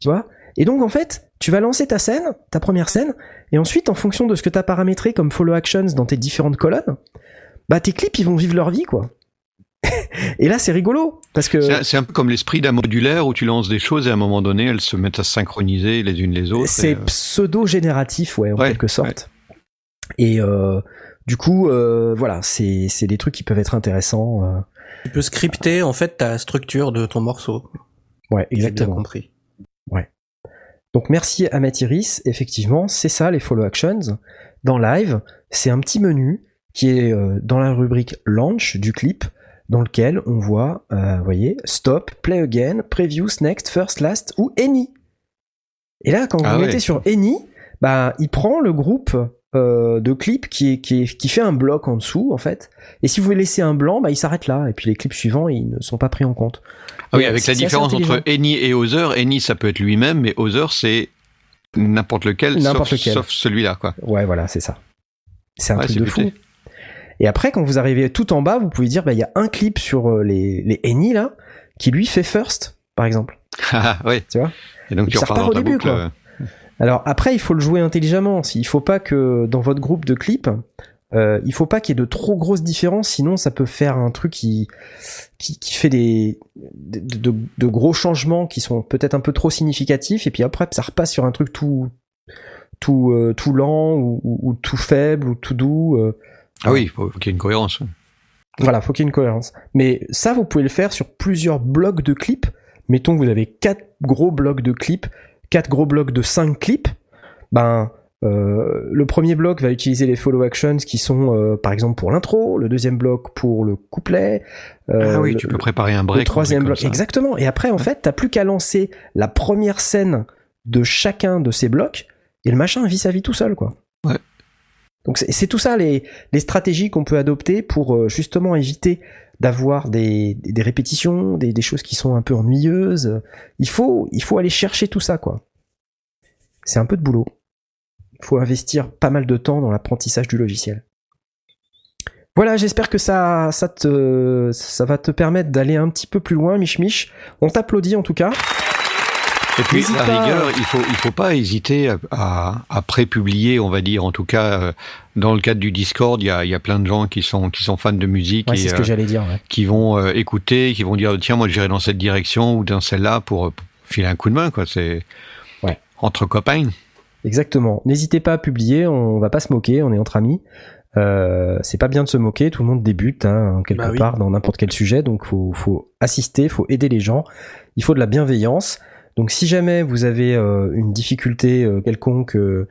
Tu vois? Et donc en fait, tu vas lancer ta scène, ta première scène, et ensuite en fonction de ce que tu as paramétré comme follow actions dans tes différentes colonnes, bah tes clips ils vont vivre leur vie quoi. et là, c'est rigolo parce que C'est un peu comme l'esprit d'un modulaire où tu lances des choses et à un moment donné, elles se mettent à se synchroniser les unes les autres. c'est euh, pseudo-génératif, ouais, en Ouais, quelque sorte. Et euh, du coup, euh, voilà, c'est c'est des trucs qui peuvent être intéressants. euh. Tu peux scripter en fait ta structure de ton morceau. Ouais, J'ai bien exactement. compris. Donc merci à Mathiris, effectivement, c'est ça les follow actions. Dans live, c'est un petit menu qui est euh, dans la rubrique launch du clip, dans lequel on voit, euh, vous voyez, stop, play again, previews, next, first, last ou any. Et là, quand Ah vous ouais. mettez sur any, bah, il prend le groupe euh, de clips qui, est, qui, est- qui fait un bloc en dessous, en fait. Et si vous laissez un blanc, bah, il s'arrête là. Et puis les clips suivants, ils ne sont pas pris en compte. Ah oui, Et avec la différence entre. Any et Other. Any, ça peut être lui-même, mais Other, c'est n'importe lequel, N'importe sauf, lequel. sauf celui-là, quoi. Ouais, voilà, c'est ça. C'est un Ouais, truc de fou. Et après, quand vous arrivez tout en bas, vous pouvez dire, bah, il y a un clip sur euh, les, les Any, là, qui lui fait first, par exemple. Ah, ouais. Tu vois? Et donc Et tu repars au ta début, boucle. quoi. euh. Alors après, il faut le jouer intelligemment. Il faut pas que dans votre groupe de clips, euh, il faut pas qu'il y ait de trop grosses différences, sinon ça peut faire un truc qui qui, qui fait des de, de- de gros changements qui sont peut-être un peu trop significatifs, et puis après ça repasse sur un truc tout tout euh, tout lent ou, ou- ou tout faible ou tout doux. euh. Ah oui, il faut, faut qu'il y ait une cohérence. Voilà, faut qu'il y ait une cohérence. Mais ça, vous pouvez le faire sur plusieurs blocs de clips. Mettons que vous avez quatre gros blocs de clips, quatre gros blocs de cinq clips. Ben, euh, le premier bloc va utiliser les follow actions qui sont, euh, par exemple, pour l'intro. Le deuxième bloc pour le couplet. euh, ah oui, le- tu peux préparer un break. le troisième bloc, exactement. Et après, en fait, t'as plus qu'à lancer la première scène de chacun de ces blocs, et le machin vit sa vie tout seul, quoi. Ouais. Donc c'est c'est tout ça les, les stratégies qu'on peut adopter pour euh, justement éviter d'avoir des, des répétitions, des, des choses qui sont un peu ennuyeuses. Il faut, il faut aller chercher tout ça, quoi. C'est un peu de boulot. Il faut investir pas mal de temps dans l'apprentissage du logiciel. Voilà, j'espère que ça, ça, te, ça va te permettre d'aller un petit peu plus loin, Mich Mich. On t'applaudit en tout cas. Et puis, pas. rigueur, il faut, il faut pas hésiter à, à, à pré-publier, on va dire. En tout cas, euh, dans le cadre du Discord, il y a, il y a plein de gens qui sont, qui sont fans de musique Ouais, et ce que euh, j'allais dire. ouais. qui vont euh, écouter, qui vont dire tiens, moi, j'irai dans cette direction ou dans celle-là pour, euh, pour filer un coup de main, quoi. C'est Ouais. entre copains. Exactement. N'hésitez pas à publier, on va pas se moquer, on est entre amis. Euh, c'est pas bien de se moquer, tout le monde débute hein, quelque Bah oui. part dans n'importe quel sujet, donc faut, faut assister, faut aider les gens, il faut de la bienveillance. Donc si jamais vous avez euh, une difficulté euh, quelconque euh,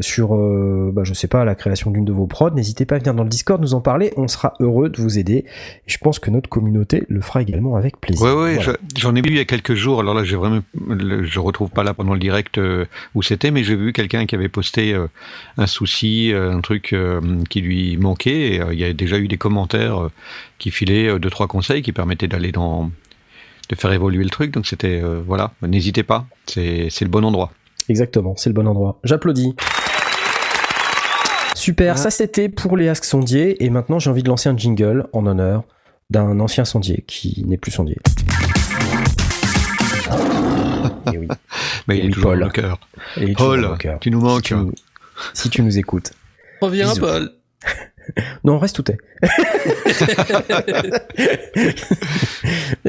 sur, euh, bah, je sais pas, la création d'une de vos prods, n'hésitez pas à venir dans le Discord nous en parler, on sera heureux de vous aider. Et je pense que notre communauté le fera également avec plaisir. Voilà. je- j'en ai vu il y a quelques jours. Alors là, j'ai vraiment, je retrouve pas là pendant le direct où c'était, mais j'ai vu quelqu'un qui avait posté un souci, un truc qui lui manquait. Et, il y a déjà eu des commentaires qui filaient deux trois conseils qui permettaient d'aller dans, de faire évoluer le truc. Donc c'était, euh, voilà, n'hésitez pas, c'est c'est le bon endroit. Exactement, c'est le bon endroit. J'applaudis. Super, Ah. ça c'était pour les Ask Sondiers, et maintenant j'ai envie de lancer un jingle en honneur d'un ancien sondier qui n'est plus sondier. Et oui. Mais Et il est oui, toujours Paul. dans le cœur. Est Paul, dans mon cœur. tu nous Si manques. tu nous, si tu nous écoutes. Reviens, Bisous. Paul. Non, reste tout est.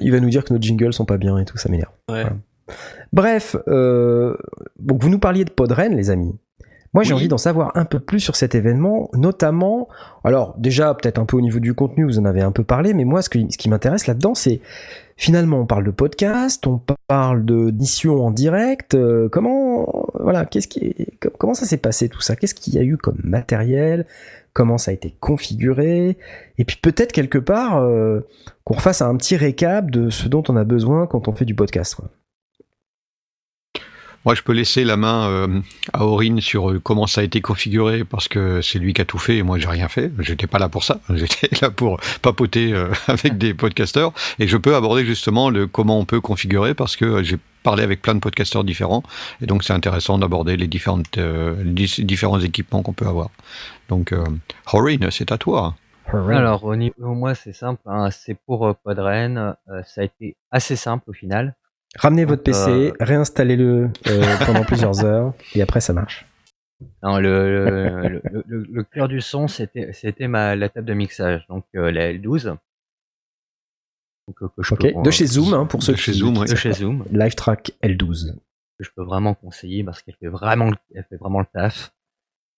il va nous dire que nos jingles sont pas bien et tout, ça m'énerve. Ouais. Bref, euh, donc vous nous parliez de Podren, les amis. Moi, j'ai Oui. envie d'en savoir un peu plus sur cet événement, notamment, alors déjà peut-être un peu au niveau du contenu, vous en avez un peu parlé, mais moi, ce, que, ce qui m'intéresse là-dedans, c'est finalement, on parle de podcast, on parle de d'émission en direct. euh, comment, voilà, qu'est-ce qui, com- comment ça s'est passé tout ça? Qu'est-ce qu'il y a eu comme matériel? Comment ça a été configuré Et puis peut-être quelque part euh, qu'on refasse un petit récap de ce dont on a besoin quand on fait du podcast. Moi, je peux laisser la main euh, à Aurine sur euh, comment ça a été configuré parce que c'est lui qui a tout fait et moi j'ai rien fait. J'étais pas là pour ça. J'étais là pour papoter avec des podcasteurs et je peux aborder justement le comment on peut configurer parce que j'ai parlé avec plein de podcasteurs différents et donc c'est intéressant d'aborder les différents équipements qu'on peut avoir. Donc, euh, Aurine, c'est à toi. Alors, au niveau moi, c'est simple. hein, c'est pour euh, Podren. euh, ça a été assez simple au final. Ramenez votre PC, Euh, réinstallez-le euh, pendant plusieurs heures, et après ça marche. Non, le, le, le, le- le cœur du son, c'était c'était ma la table de mixage, donc euh, la L12. Donc, euh, que je Ok. peux- De chez Zoom, hein, pour ceux De chez qui- Zoom, ouais. de chez. Zoom, Live Track L12. que je peux vraiment conseiller parce qu'elle fait vraiment, le- elle fait vraiment le taf.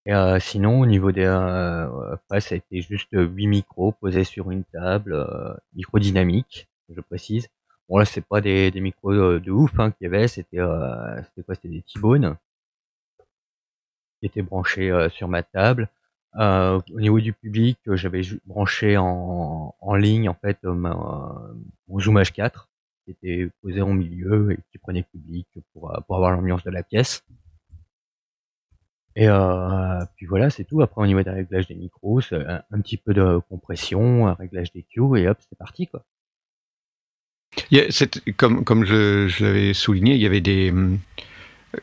Et euh, sinon, au niveau des, euh, après, ça a été juste huit micros posés sur une table, euh, micro dynamique, je précise. Bon là, c'est pas des, des micros de ouf hein, qu'il y avait, c'était, c'était quoi C'était des T-Bone qui étaient branchés sur ma table. Au niveau du public, j'avais branché en, en ligne en fait ma- mon Zoom H4 qui était posé en milieu et qui prenait public pour, pour avoir l'ambiance de la pièce. Et euh, puis voilà, c'est tout. Après, au niveau des réglages des micros, un, un petit peu de compression, un réglage des Q, et hop, c'est parti, quoi. Il y a cette- comme comme je, je l'avais souligné, il y avait des hum,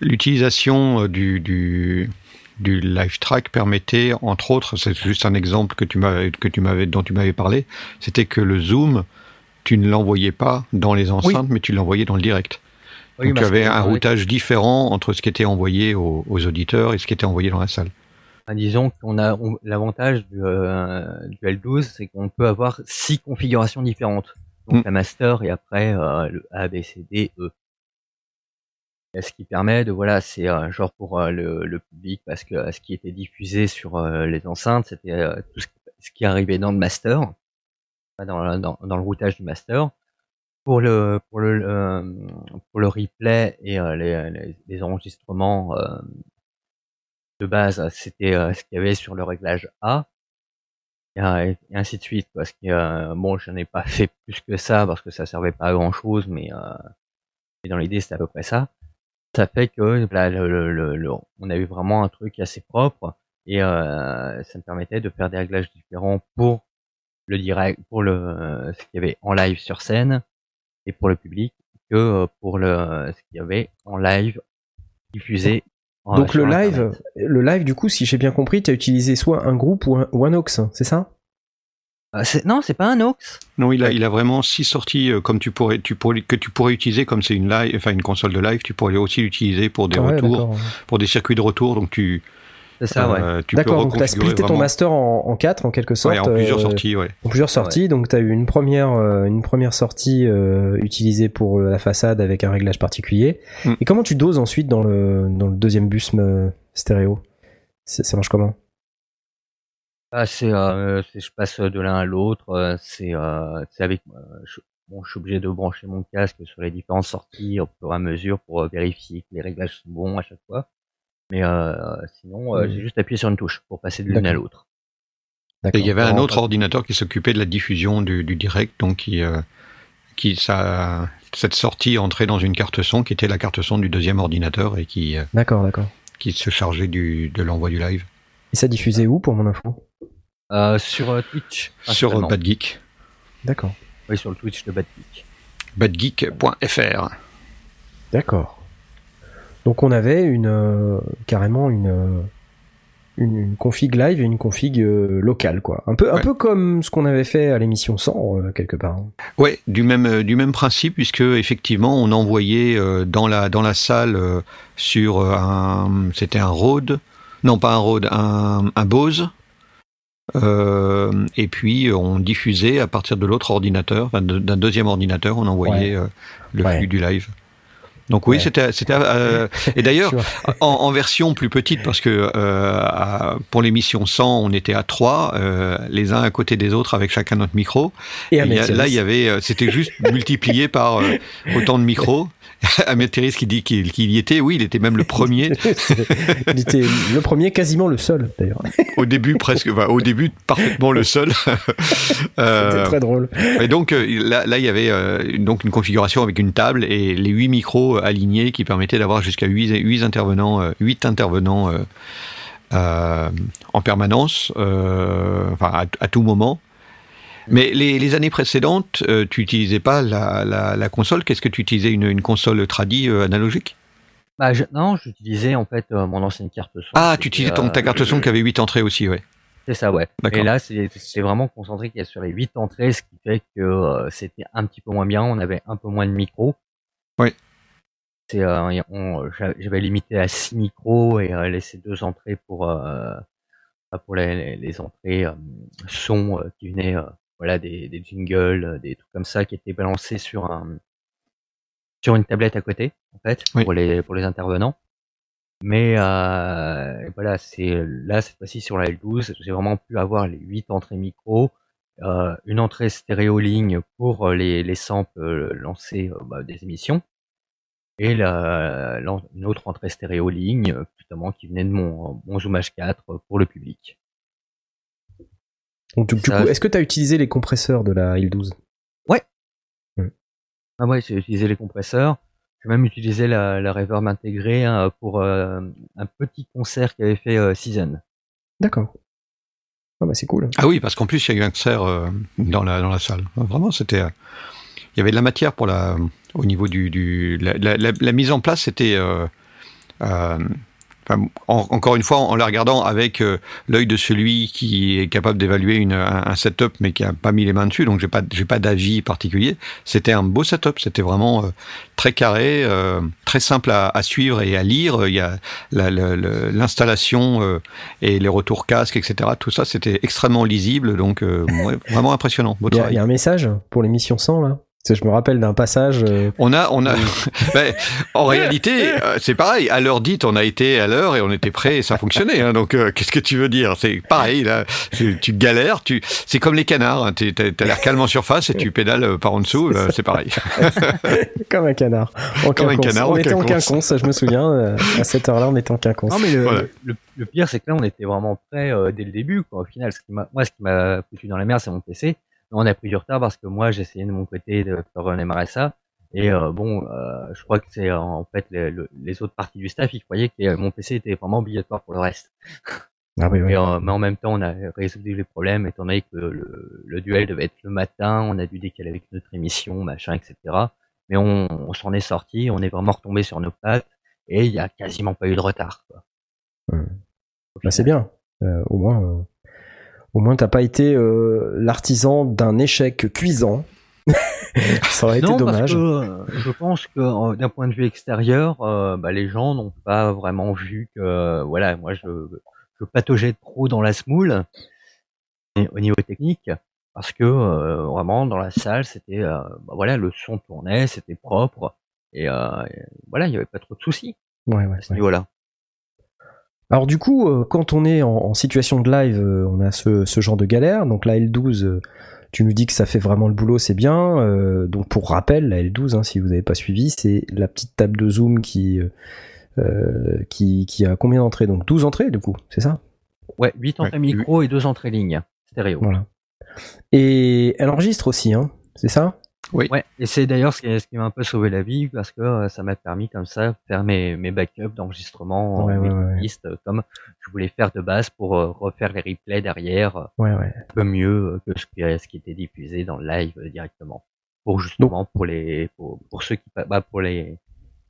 l'utilisation euh, du, du du live track permettait entre autres, c'est juste un exemple que tu que tu dont tu m'avais parlé, c'était que le zoom tu ne l'envoyais pas dans les enceintes, mais tu l'envoyais dans le direct. Donc parce avais que, un ouais, routage différent entre ce qui était envoyé aux, aux auditeurs et ce qui était envoyé dans la salle. enfin, disons qu'on a l'avantage du, euh, du L12, c'est qu'on peut avoir six configurations différentes. Donc Mm. la master et après euh, le A, B, C, D, E. Et ce qui permet de voilà, c'est euh, genre pour le, le public parce que ce qui était diffusé sur les enceintes, c'était tout ce qui, ce qui arrivait dans le master, dans le routage du master. Pour le pour le euh, pour le replay et euh, les, les, enregistrements euh, de base, c'était euh, ce qu'il y avait sur le réglage A. Et, euh, ainsi de suite parce que bon je n'en ai pas fait plus que ça parce que ça servait pas à grand chose mais, mais dans l'idée c'était à peu près ça ça fait que voilà, le, le- le- on a eu vraiment un truc assez propre et ça me permettait de faire des réglages différents pour le direct pour le ce qu'il y avait en live sur scène et pour le public que euh, pour le ce qu'il y avait en live diffusé en- Donc le live, Internet. le live du coup, si j'ai bien compris, tu as utilisé soit un groupe ou un, ou un aux, c'est ça? Euh, non c'est pas un aux Non, il a, il a vraiment six sorties euh, comme tu pourrais, tu pourrais, que tu pourrais utiliser comme c'est une live, enfin une console de live, tu pourrais aussi l'utiliser pour des Ouais, retours, pour des circuits de retour. Donc tu, c'est ça ouais euh, D'accord, donc tu as splitté ton master en, en quatre en quelque sorte. Ouais, en plusieurs euh, sorties, ouais. En plusieurs sorties, donc tu as eu une première, euh, une première sortie euh, utilisée pour la façade avec un réglage particulier. Mm. Et comment tu doses ensuite dans le, dans le deuxième bus euh, stéréo? C'est- Ça marche comment? Ah, c'est, euh, je passe de l'un à l'autre. euh, C'est, euh, c'est avec. euh, je, bon, je suis obligé de brancher mon casque sur les différentes sorties au fur et à mesure pour euh, vérifier que les réglages sont bons à chaque fois. Mais euh, sinon, euh, j'ai juste appuyé sur une touche pour passer de l'une à D'accord. l'autre. Et il y avait un D'accord. autre ordinateur qui s'occupait de la diffusion du, du direct, donc qui, euh, qui ça, cette sortie entrait dans une carte son qui était la carte son du deuxième ordinateur et qui, euh, D'accord, d'accord. qui se chargeait du, de l'envoi du live Et ça diffusait où pour mon info? Euh, sur euh, Twitch. sur. Bad Geek, D'accord. Oui, sur le Twitch de Bad Geek. badgeek.fr. D'accord. Donc on avait une euh, carrément une, euh, une une config live et une config euh, locale quoi. Un peu un peu comme ce qu'on avait fait à l'émission 100 euh, quelque part. Ouais, du même du même principe puisque effectivement on envoyait dans la dans la salle sur un c'était un Rode, non pas un Rode, un un Bose. Euh, et puis on diffusait à partir de l'autre ordinateur, enfin, d'un deuxième ordinateur, on envoyait euh, le Ouais. flux du live. Donc oui, Ouais. c'était c'était euh, et d'ailleurs en, en version plus petite parce que euh, à- pour l'émission 100 on était à trois euh, les uns à côté des autres avec chacun notre micro Et y a- là, il y avait, euh, c'était juste multiplié par euh, autant de micros. Ahmed Terris qui dit qu'il y était, oui, il était même le premier. Il était le premier, quasiment le seul d'ailleurs. au début, presque, enfin, au début, parfaitement le seul. Euh, C'était très drôle. et donc euh, là, là, il y avait euh, donc une configuration avec une table et les huit micros alignés qui permettaient d'avoir jusqu'à huit, huit intervenants, huit intervenants euh, en permanence, enfin à, à tout moment. Mais les, les années précédentes, euh, tu utilisais pas la, la, la console. Qu'est-ce que tu utilisais une, une console tradi euh, analogique? Bah, je- non, j'utilisais en fait euh, mon ancienne carte son. Ah, tu utilisais ton, ta carte son qui avait huit entrées aussi, ouais. C'est ça, ouais. Et là, c'est vraiment concentré qu'il y a sur les huit entrées, ce qui fait que c'était un petit peu moins bien. On avait un peu moins de micros. Oui. J'avais limité à six micros et laissé deux entrées pour pour les, les- les entrées euh, son euh, qui venaient euh, voilà des, des jingles, des trucs comme ça qui étaient balancés sur un sur une tablette à côté en fait Oui. pour les pour les intervenants. Mais euh, voilà, c'est là cette fois-ci sur la L12, j'ai vraiment pu avoir les huit entrées micro, euh, une entrée stéréo ligne pour euh, les les samples euh, lancés euh, bah, des émissions et la, une autre entrée stéréo ligne euh, justement qui venait de mon mon Zoom H4 pour le public. Donc, du, du Ça, coup, est-ce que tu as utilisé les compresseurs de la L12 Ah ouais, j'ai utilisé les compresseurs. J'ai même utilisé la, la reverb intégrée hein, pour euh, un petit concert qu'avait fait euh, Season. D'accord. Ah bah c'est cool. Ah oui, parce qu'en plus, il y a eu un concert euh, dans, la, dans la salle. Vraiment, c'était. il y avait de la matière pour la, au niveau du. du la, la- la- la mise en place, c'était. euh, euh, en- encore une fois, en la regardant avec euh, l'œil de celui qui est capable d'évaluer un, un setup, mais qui a pas mis les mains dessus, donc j'ai pas, j'ai pas d'avis particulier. C'était un beau setup, c'était vraiment euh, très carré, euh, très simple à, à suivre et à lire. Il y a la- la- la- l'installation et les retours casques, etc. Tout ça, c'était extrêmement lisible, donc ouais, vraiment impressionnant. Il y, y a un message pour l'émission 100 là? Parce que je me rappelle d'un passage. euh, On a, on a. Ben, en réalité, euh, c'est pareil. À l'heure dite, on a été à l'heure et on était prêt et ça fonctionnait. hein. donc, euh, qu'est-ce que tu veux dire? C'est pareil là. Tu, galères. Tu, c'est comme les canards. Hein. Tu as l'air calme en surface et tu pédales par en dessous. C'est pareil. comme un canard. En Comme un canard On en était en quinconce. je me souviens. euh, à cette heure-là, on était en quinconce. Non mais le, Voilà. le, le pire c'est que là on était vraiment prêt euh, dès le début quoi. Au final, ce qui m'a, moi ce qui m'a foutu dans la merde c'est mon PC. On a pris du retard parce que moi j'ai essayé de mon côté de faire redémarrer ça. Et euh, bon, euh, je crois que c'est en fait les, le- les autres parties du staff, ils croyaient que mon PC était vraiment obligatoire pour le reste. Ah oui, oui. Et, euh, mais en même temps, on a résolu les problèmes, étant donné que le, le duel devait être le matin, on a dû décaler avec notre émission, machin, etc. Mais on, on s'en est sorti, on est vraiment retombé sur nos pattes, et il y a quasiment pas eu de retard. Bah, c'est bien. Au moins, au moins, t'as pas été euh, l'artisan d'un échec cuisant. Ça aurait été dommage. parce que euh, je pense que euh, d'un point de vue extérieur, euh, bah, les gens n'ont pas vraiment vu que, voilà, moi je, je pataugeais trop dans la smoule au niveau technique, parce que euh, vraiment dans la salle, c'était, euh, bah, voilà, le son tournait, c'était propre, et, euh, et voilà, il n'y avait pas trop de soucis Ouais, ouais, à ce ouais. niveau-là. Alors du coup, euh, quand on est en, en situation de live, euh, on a ce, ce genre de galère. Donc la L12, euh, tu nous dis que ça fait vraiment le boulot, c'est bien. Euh, donc pour rappel, la L12, hein, si vous n'avez pas suivi, c'est la petite table de zoom qui, euh, qui, qui a combien d'entrées? Donc 12 entrées du coup, c'est ça? Ouais, 8 entrées Ouais. micro et 2 entrées ligne, stéréo. Voilà. Et elle enregistre aussi, hein, c'est ça? Ouais, et c'est d'ailleurs ce qui, ce qui m'a un peu sauvé la vie parce que euh, ça m'a permis comme ça de faire mes, mes backups d'enregistrement Ouais, en ouais, ouais, ouais. multipiste, euh, comme je voulais faire de base pour euh, refaire les replays derrière Ouais, ouais. un peu mieux que ce qui, ce qui était diffusé dans le live directement. Pour justement pour les pour, pour ceux qui bah, pour les,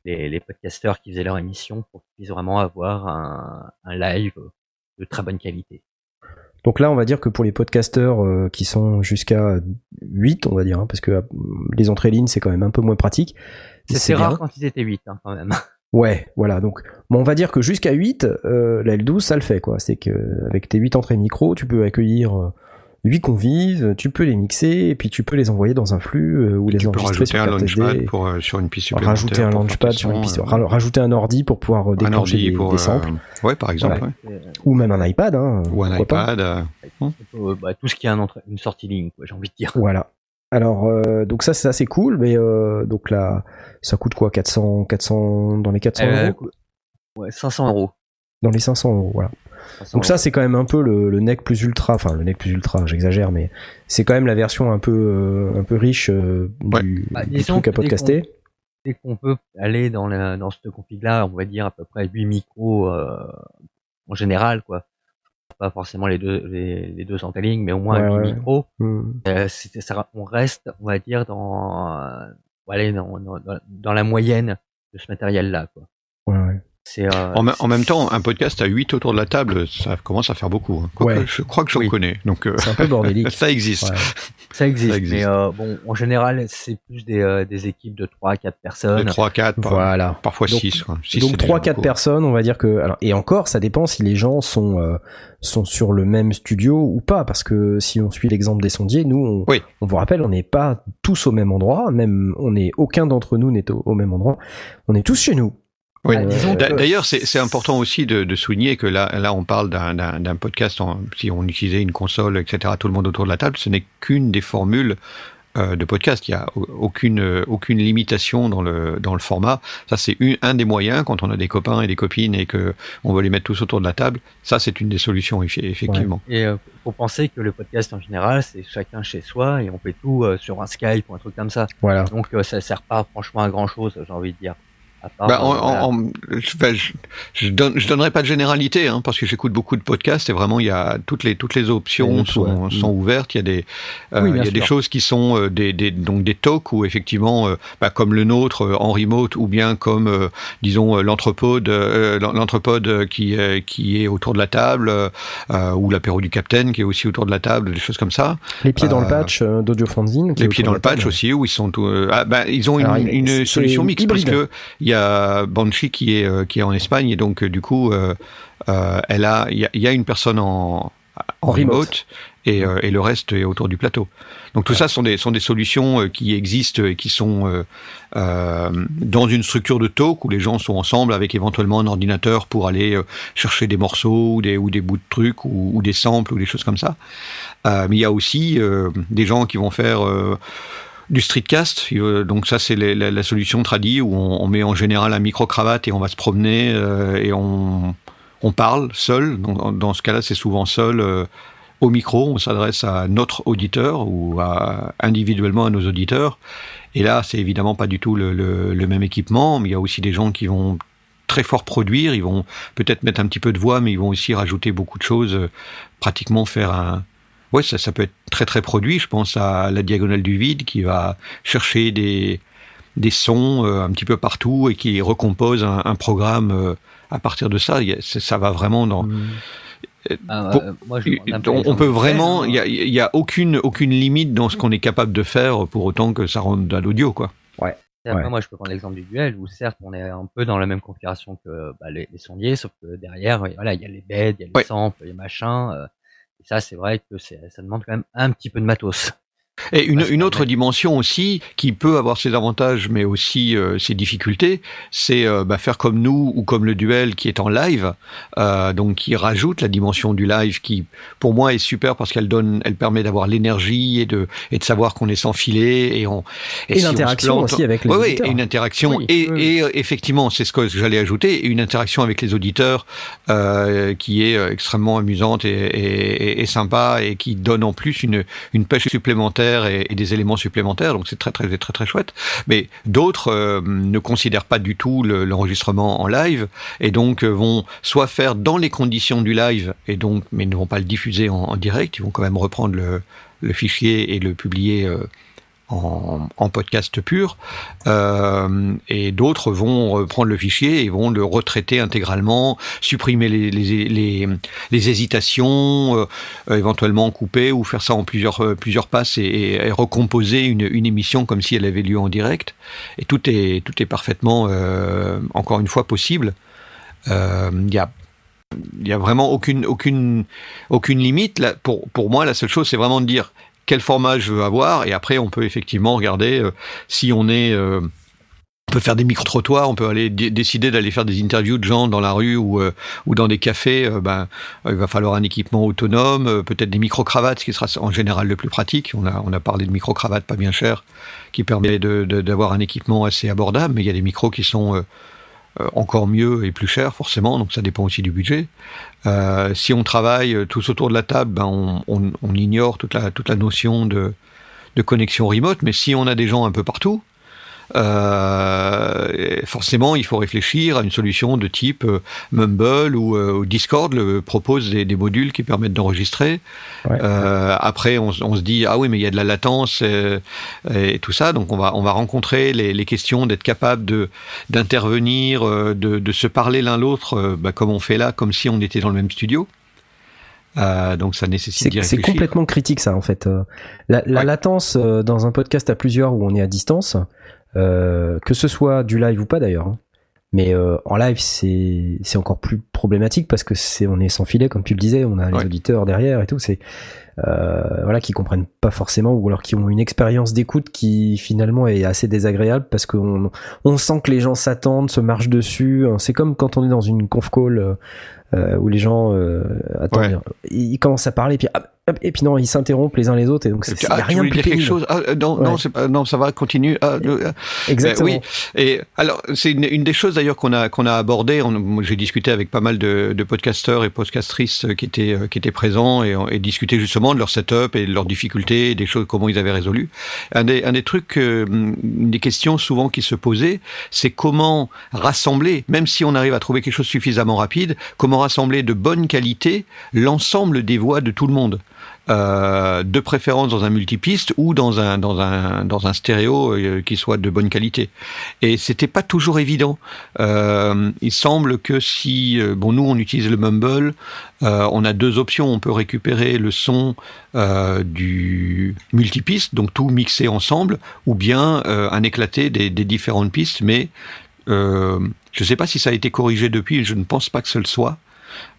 les les podcasteurs qui faisaient leur émission pour qu'ils puissent vraiment avoir un, un live de très bonne qualité. Donc là, on va dire que pour les podcasteurs euh, qui sont jusqu'à 8, on va dire, hein, parce que euh, les entrées lignes, c'est quand même un peu moins pratique. Bien. rare quand ils étaient 8 hein, quand même. Ouais, voilà. Donc, bon, on va dire que jusqu'à 8, euh, la L12, ça le fait, quoi. C'est que avec tes 8 entrées micro, tu peux accueillir euh, 8 convives, tu peux les mixer, et puis tu peux les envoyer dans un flux euh, ou les Tu peux enregistrer rajouter sur un launchpad pour, euh, sur une piste supplémentaire. rajouter un launchpad sur une piste, euh, ra- rajouter un ordi pour pouvoir euh, un déclencher ordi des, pour. des euh, samples, ouais, par exemple. Ouais. ouais. Euh, ou même un iPad, hein, Ou un iPad. euh, euh, bah, tout ce qui a un une sortie ligne, quoi, j'ai envie de dire. Voilà. Alors, euh, donc ça, c'est assez cool, mais euh, donc là, ça coûte quoi 400, 400, dans les 400 Euh, euros? ouais, 500 euros. Dans les 500 euros, voilà. 500 Donc ça, c'est quand même un peu le, le NEC plus ultra, enfin le NEC plus ultra, j'exagère, mais c'est quand même la version un peu, euh, un peu riche euh, Ouais. du, Bah, du truc à podcaster. dès qu'on peut aller dans, la, dans cette config-là, on va dire à peu près 8 micros euh, en général, quoi. Pas forcément les deux, les, les deux en ligne, mais au moins Ouais, 8 ouais. micros. C'est- ça, on reste, on va dire, dans, euh, allez, dans, dans, dans- dans la moyenne de ce matériel-là, quoi. Ouais, ouais. Euh, En, me- en même temps, un podcast à 8 autour de la table, ça commence à faire beaucoup. hein. Ouais. Je crois que j'en Oui. connais. Donc, euh, C'est un peu bordélique. ça existe. Ouais. ça existe, ça existe. mais euh, bon, en général, c'est plus des, des équipes de 3 à 4 De personnes. 3, 4, Voilà. parfois Donc- 6. Donc trois quatre personnes, on va dire que alors et encore ça dépend si les gens sont sont sur le même studio ou pas parce que si on suit l'exemple des sondiers, nous on, Oui. on vous rappelle on n'est pas tous au même endroit, même on est aucun d'entre nous n'est au, au même endroit, on est tous chez nous. Oui. Que- D'ailleurs, c'est important aussi de, de souligner que là, là, on parle d'un- podcast. en- si on utilisait une console, etc., tout le monde autour de la table, ce n'est qu'une des formules euh, de podcast. Il n'y a au- aucune euh, aucune limitation dans le dans le format. Ça, c'est un des moyens quand on a des copains et des copines et que on veut les mettre tous autour de la table. Ça, c'est une des solutions eff- effectivement. Et euh, faut penser que le podcast en général, c'est chacun chez soi et on fait tout euh, sur un Skype ou un truc comme ça. Voilà. Donc euh, ça sert pas franchement à grand chose, j'ai envie de dire. Part, Bah, euh, voilà. ben, je, je donne, je donnerai pas de généralité, hein, parce que j'écoute beaucoup de podcasts et vraiment il y a toutes les toutes les options sont, sont ouvertes. Il y a des euh, Oui, il y a des choses qui sont euh, des, des donc des talks où effectivement euh, bah, comme le nôtre en remote ou bien comme disons l'entrepode l'en- l'entrepode qui qui est autour de la table ou l'apéro du capitaine qui est aussi autour de la table, des choses comme ça. Les pieds dans le patch d'Audio Fanzine. Les pieds dans le patch aussi, où ils sont ah, bah, ils ont une, Alors, solution mixte parce que il y a Banshee qui est euh, qui est en Espagne et donc euh, du coup euh, elle a il y a, y une personne en remote. remote, et, et le reste est autour du plateau. Donc tout ça sont des sont des solutions qui existent et qui sont euh, dans une structure de talk où les gens sont ensemble avec éventuellement un ordinateur pour aller chercher des morceaux ou des ou des bouts de trucs ou, ou des samples ou des choses comme ça. Euh, mais il y a aussi euh, des gens qui vont faire du streetcast, donc ça c'est la, solution tradie où on, met en général un micro-cravate et on va se promener euh, et on, on parle seul. Dans, dans ce cas-là, c'est souvent seul euh, au micro. On s'adresse à notre auditeur ou individuellement à nos auditeurs. Et là, c'est évidemment pas du tout le, le- le même équipement, mais il y a aussi des gens qui vont très fort produire. Ils vont peut-être mettre un petit peu de voix, mais ils vont aussi rajouter beaucoup de choses. euh, pratiquement faire un Ouais, ça, ça peut être très très produit. Je pense à la diagonale du vide qui va chercher des, des sons euh, un petit peu partout et qui recompose un, un programme euh, à partir de ça. A- Ça va vraiment dans. Mmh. Ah, Pour- euh, moi, je peu On, peut vraiment. Il hein. y a, il y a aucune aucune limite dans ce qu'on est capable de faire pour autant que ça rentre à l'audio, quoi. Après, Ouais. moi, je peux prendre l'exemple du duel où certes, on est un peu dans la même configuration que bah, les, les sondiers, sauf que derrière, voilà, il y a les beds, il y a les Ouais. samples, les machins. euh, et ça, c'est vrai que ça demande quand même un petit peu de matos. Et une, qu'en autre dimension aussi, qui peut avoir ses avantages, mais aussi euh, ses difficultés, c'est euh, bah, faire comme nous ou comme le duel qui est en live, euh, donc qui rajoute la dimension du live, qui pour moi est super parce qu'elle donne, elle permet d'avoir l'énergie et de et de savoir qu'on est sans filet et on Et si l'interaction aussi avec les Ouais, auditeurs. et une interaction Oui, et, oui, et, effectivement c'est ce que j'allais ajouter une interaction avec les auditeurs qui est extrêmement amusante et, et, et sympa et qui donne en plus une une pêche supplémentaire et, des éléments supplémentaires donc c'est très très très très chouette. Mais d'autres euh, ne considèrent pas du tout le- l'enregistrement en live et donc euh, vont soit faire dans les conditions du live et donc mais ne vont pas le diffuser en, direct ils vont quand même reprendre le, le fichier et le publier euh, en, podcast pur, euh, et d'autres vont reprendre le fichier et vont le retraiter intégralement, supprimer les, hésitations, euh, euh, éventuellement couper ou faire ça en plusieurs, euh, passes et, recomposer une, émission comme si elle avait lieu en direct. Et tout est, tout est parfaitement, euh, encore une fois, possible. Euh, Il y a il y a vraiment aucune aucune aucune limite pour pour moi la seule chose c'est vraiment de dire quel format je veux avoir et après on peut effectivement regarder euh, si on est euh, on peut faire des micro-trottoirs, on peut aller dé- décider d'aller faire des interviews de gens dans la rue ou, euh, ou dans des cafés. ben, il va falloir un équipement autonome, peut-être des micro-cravates, ce qui sera en général le plus pratique. On a, parlé de micro-cravates pas bien chères, qui permet d'avoir un équipement assez abordable, mais il y a des micros qui sont encore mieux et plus chers, forcément, donc ça dépend aussi du budget. Euh, si on travaille euh, tous autour de la table, ben on, on- ignore toute la, toute la notion de, de connexion remote, mais si on a des gens un peu partout, euh, forcément, il faut réfléchir à une solution de type euh, Mumble ou, euh, ou Discord le, propose des, des, modules qui permettent d'enregistrer. Ouais. Euh, après, on, on, se dit ah oui, mais il y a de la latence et, et tout ça, donc on va on va rencontrer les, les questions d'être capable de d'intervenir, de, de, se parler l'un l'autre, bah, comme on fait là, comme si on était dans le même studio. Euh, donc ça nécessite C'est complètement critique ça en fait. La, la ouais. latence euh, dans un podcast à plusieurs où on est à distance, euh, que ce soit du live ou pas d'ailleurs, hein, mais euh, en live c'est c'est encore plus problématique parce que c'est on est sans filet comme tu le disais, on a les Ouais. auditeurs derrière et tout, c'est euh, voilà qui comprennent pas forcément ou alors qui ont une expérience d'écoute qui finalement est assez désagréable parce qu'on on sent que les gens s'attendent, se marchent dessus. C'est comme quand on est dans une conf call. euh, euh, où les gens euh, attendent, Ouais. ils commencent à parler et puis hop, et puis non ils s'interrompent les uns les autres et donc c'est Ah, y a tu rien de plus dire quelque chose? Ah, euh, non, Ouais. non, c'est pas, non, ça va, continue. Ah, euh, Exactement. oui. Et alors, c'est une, une des choses d'ailleurs qu'on a qu'on a abordé. J'ai discuté avec pas mal de, de podcasteurs et podcastrices euh, qui étaient qui étaient présents et, et discuté justement de leur setup et de leurs difficultés, et des choses comment ils avaient résolu. Un des un des trucs, euh, une des questions souvent qui se posaient, c'est comment rassembler, même si on arrive à trouver quelque chose suffisamment rapide, comment rassembler de bonne qualité l'ensemble des voix de tout le monde. Euh, de préférence dans un multipiste ou dans un dans un dans un stéréo euh, qui soit de bonne qualité. Et c'était pas toujours évident. Euh, il semble que si bon nous on utilise le Mumble, on a deux options. On peut récupérer le son du multipiste, donc tout mixé ensemble, ou bien un éclaté des, des différentes pistes. Mais je ne sais pas si ça a été corrigé depuis. Je ne pense pas que ce le soit.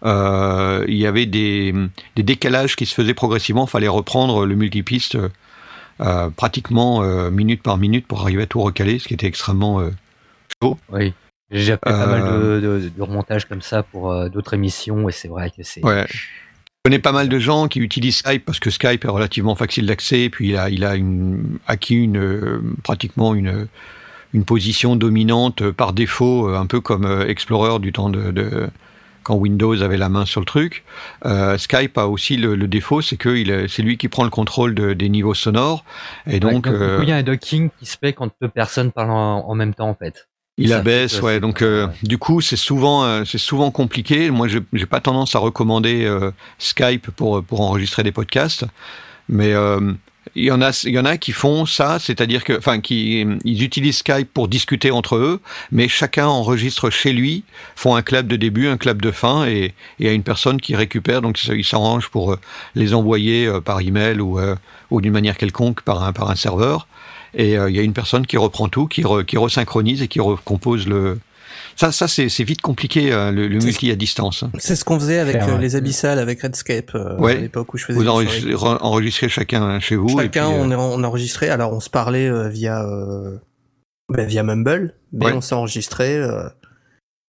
Euh, il y avait des, des décalages qui se faisaient progressivement. Il fallait reprendre le multipiste euh, pratiquement euh, minute par minute pour arriver à tout recaler, ce qui était extrêmement euh, chaud. Oui. J'ai fait pas mal de, de, de remontages comme ça pour d'autres émissions et c'est vrai que c'est. Ouais. Je connais pas mal de gens qui utilisent Skype parce que Skype est relativement facile d'accès, puis il a, il a une, acquis une, pratiquement une, une position dominante par défaut, un peu comme Explorer du temps de, de- quand Windows avait la main sur le truc. Euh, Skype a aussi le, le défaut, c'est que c'est lui qui prend le contrôle de- des niveaux sonores, et donc euh, il y a un docking qui se fait quand deux personnes parlent en, en même temps en fait. Il Ça abaisse, ouais. Donc, euh, ouais. du coup, c'est souvent, euh, c'est souvent compliqué. Moi, je j'ai pas tendance à recommander euh, Skype pour pour enregistrer des podcasts, mais il y en a, il y en a qui font ça, c'est-à-dire que, enfin, qui ils utilisent Skype pour discuter entre eux, mais chacun enregistre chez lui, font un clap de début, un clap de fin, et il y a une personne qui récupère. Donc, ils s'arrangent pour euh, les envoyer euh, par email ou euh, ou d'une manière quelconque par un par un serveur. Et il y a une personne qui reprend tout, qui, qui resynchronise et qui recompose le. Ça, ça c'est vite compliqué, euh, le, le multi à distance. hein. C'est ce qu'on faisait avec Faire, euh, les abyssales, avec Redscape, euh, Ouais. à l'époque où je faisais Vous enregistrez, chacun chez vous. et Chacun, puis, on, enregistrait. Alors, on se parlait euh, via euh, ben, via Mumble, mais Ouais. on s'enregistrait euh,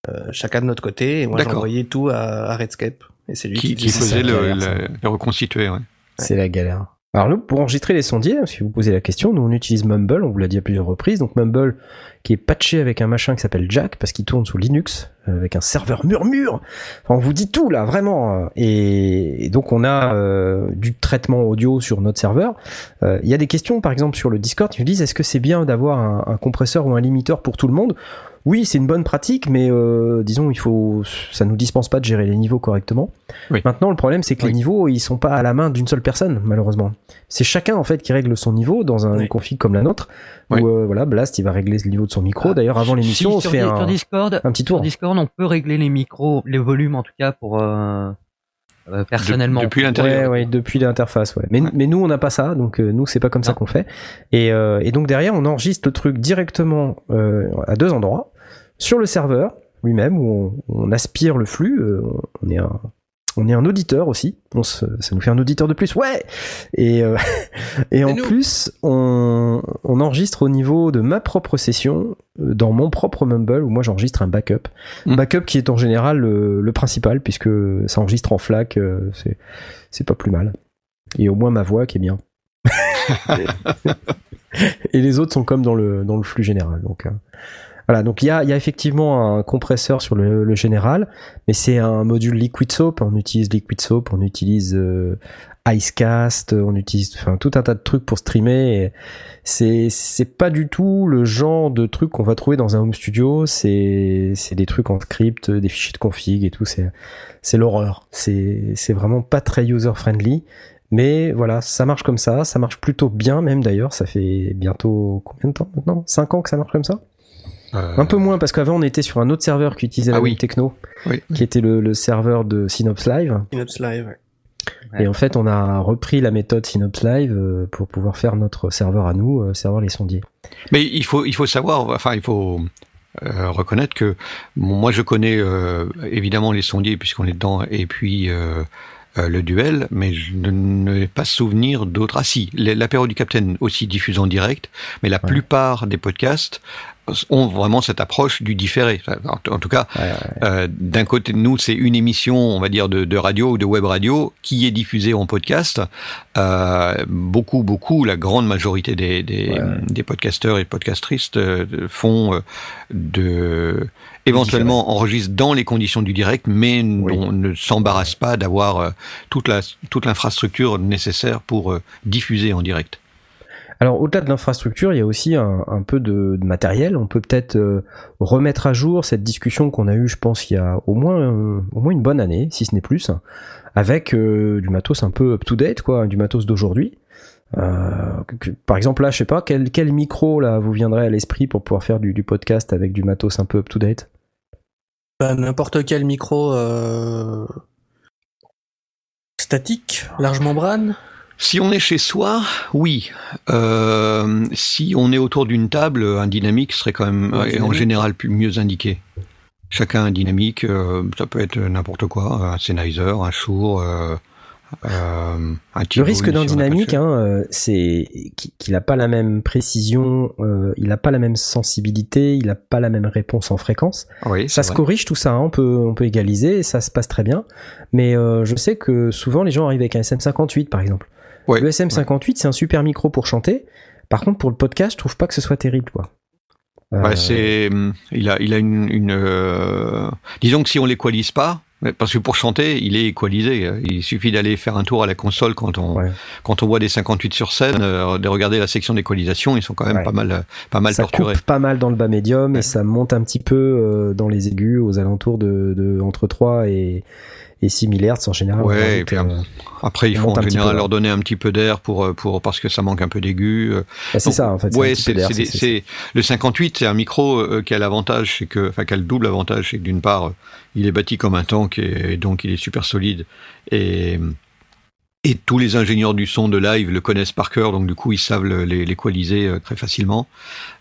euh, chacun de notre côté. Et moi, j'envoyais tout à, à Redscape. Et c'est lui qui, qui, qui c'est faisait le- le reconstituer. Ouais. C'est la galère. Alors là, pour enregistrer les sondiers, si vous posez la question, nous on utilise Mumble, on vous l'a dit à plusieurs reprises, donc Mumble qui est patché avec un machin qui s'appelle Jack parce qu'il tourne sous Linux euh, avec un serveur murmure. Enfin, on vous dit tout là, vraiment. euh, Et, donc on a euh, du traitement audio sur notre serveur. Il y a des questions, par exemple sur le Discord, qui nous disent est-ce que c'est bien d'avoir un compresseur ou un limiteur pour tout le monde? Oui, c'est une bonne pratique, mais euh, disons, il faut, ça nous dispense pas de gérer les niveaux correctement. Oui. Maintenant, le problème, c'est que Oui. les niveaux, ils sont pas à la main d'une seule personne, malheureusement. C'est chacun en fait qui règle son niveau dans un Oui. config comme la nôtre. Oui. Où euh, voilà, Blast, il va régler le niveau de son micro. Ah, D'ailleurs, avant l'émission, Si, on sur, fait un, sur Discord, un petit sur tour. Discord, on peut régler les micros, les volumes en tout cas pour euh, euh, personnellement. De- depuis Ouais, l'intérieur. ouais, depuis l'interface, ouais. Mais, Ouais. mais nous, on n'a pas ça, donc euh, nous, c'est pas comme ça Non. qu'on fait. Et, euh, et donc derrière, on enregistre le truc directement euh, à deux endroits, sur le serveur lui-même, où on, on aspire le flux. euh, on est un, on est un auditeur aussi. On se, ça nous fait un auditeur de plus, ouais. Et euh, et en nous. plus, on, on enregistre au niveau de ma propre session euh, dans mon propre Mumble où moi j'enregistre un backup. Mm. Backup qui est en général le, le principal puisque ça enregistre en FLAC, euh, c'est c'est pas plus mal. Et au moins ma voix qui est bien. Et les autres sont comme dans le dans le flux général. Donc voilà, donc il y a, y a effectivement un compresseur sur le, le général, mais c'est un module Liquid Soap. On utilise Liquid Soap, on utilise euh, Icecast, on utilise enfin, tout un tas de trucs pour streamer. C'est c'est pas du tout le genre de truc qu'on va trouver dans un home studio. C'est c'est des trucs en script, des fichiers de config et tout. C'est c'est l'horreur. C'est c'est vraiment pas très user friendly. Mais voilà, ça marche comme ça, ça marche plutôt bien même d'ailleurs, ça fait bientôt combien de temps maintenant? 5 ans que ça marche comme ça? Un peu moins parce qu'avant on était sur un autre serveur qui utilisait Ah la oui. même techno, Oui. qui était le, le serveur de Synops Live. Synops Live. ouais. Ouais. Et en fait on a repris la méthode Synops Live euh, pour pouvoir faire notre serveur à nous, euh, serveur les sondiers. Mais il faut, il faut savoir, enfin, il faut euh, reconnaître que bon, moi je connais euh, évidemment les sondiers puisqu'on est dedans, et puis euh, euh, le duel, mais je ne n'ai pas souvenir d'autres. Ah si, l'apéro du Capitaine aussi diffuse en direct, mais la Ouais. plupart des podcasts ont vraiment cette approche du différé. En, tout cas, euh, d'un côté, nous, c'est une émission, on va dire, de, de radio ou de web radio qui est diffusée en podcast. Euh, beaucoup, beaucoup, la grande majorité des, des, podcasteurs et podcastrices euh, font de éventuellement enregistrent dans les conditions du direct, mais on ne s'embarrasse pas d'avoir toute la toute l'infrastructure nécessaire pour diffuser en direct. Alors au-delà de l'infrastructure, il y a aussi un, peu de, matériel. On peut peut-être euh, remettre à jour cette discussion qu'on a eue, je pense, il y a au moins euh, au moins une bonne année, si ce n'est plus, avec euh, du matos un peu up-to-date, quoi, du matos d'aujourd'hui. Par exemple là, je sais pas quel, micro là vous viendrait à l'esprit pour pouvoir faire du, podcast avec du matos un peu up-to-date? Bah, N'importe quel micro statique, large membrane. Si on est chez soi, oui. Euh, si on est autour d'une table, un dynamique serait quand même en général mieux indiqué. Chacun un dynamique, euh, ça peut être n'importe quoi, un Sennheiser, un Shure, euh, euh, un Le risque d'un dynamique, hein, c'est qu'il n'a pas la même précision, il n'a pas la même sensibilité, il n'a pas la même réponse en fréquence. Oui, Ça se vrai. corrige tout ça, hein, on peut on peut égaliser ça se passe très bien. Mais je sais que souvent les gens arrivent avec un SM58 par exemple. Ouais, le SM58 c'est un super micro pour chanter. Par contre pour le podcast je trouve pas que ce soit terrible quoi. Euh, Ouais, c'est, hum, il a, il a une, une euh, disons que si on l'équalise pas, parce que pour chanter, il est équalisé. Il suffit d'aller faire un tour à la console quand on, Ouais. quand on voit des 58 sur scène, euh, de regarder la section d'équalisation, ils sont quand même Ouais. pas mal, pas mal ça torturés. coupe pas mal dans le bas médium Ouais. et ça monte un petit peu euh, dans les aigus aux alentours de, de entre 3 et, et 6 000 Hz en général. Ouais, et puis, euh, Après, il faut en général leur là. donner un petit peu d'air pour, euh, pour, parce que ça manque un peu d'aigu. euh. bah, c'est ça en fait. ouais, c'est, le 58, c'est un micro euh, qui a l'avantage, c'est que, enfin, qui a le double avantage, c'est que d'une part, il est bâti comme un tank et, et donc il est super solide et et tous les ingénieurs du son de live le connaissent par cœur, donc du coup ils savent l'équaliser euh, très facilement.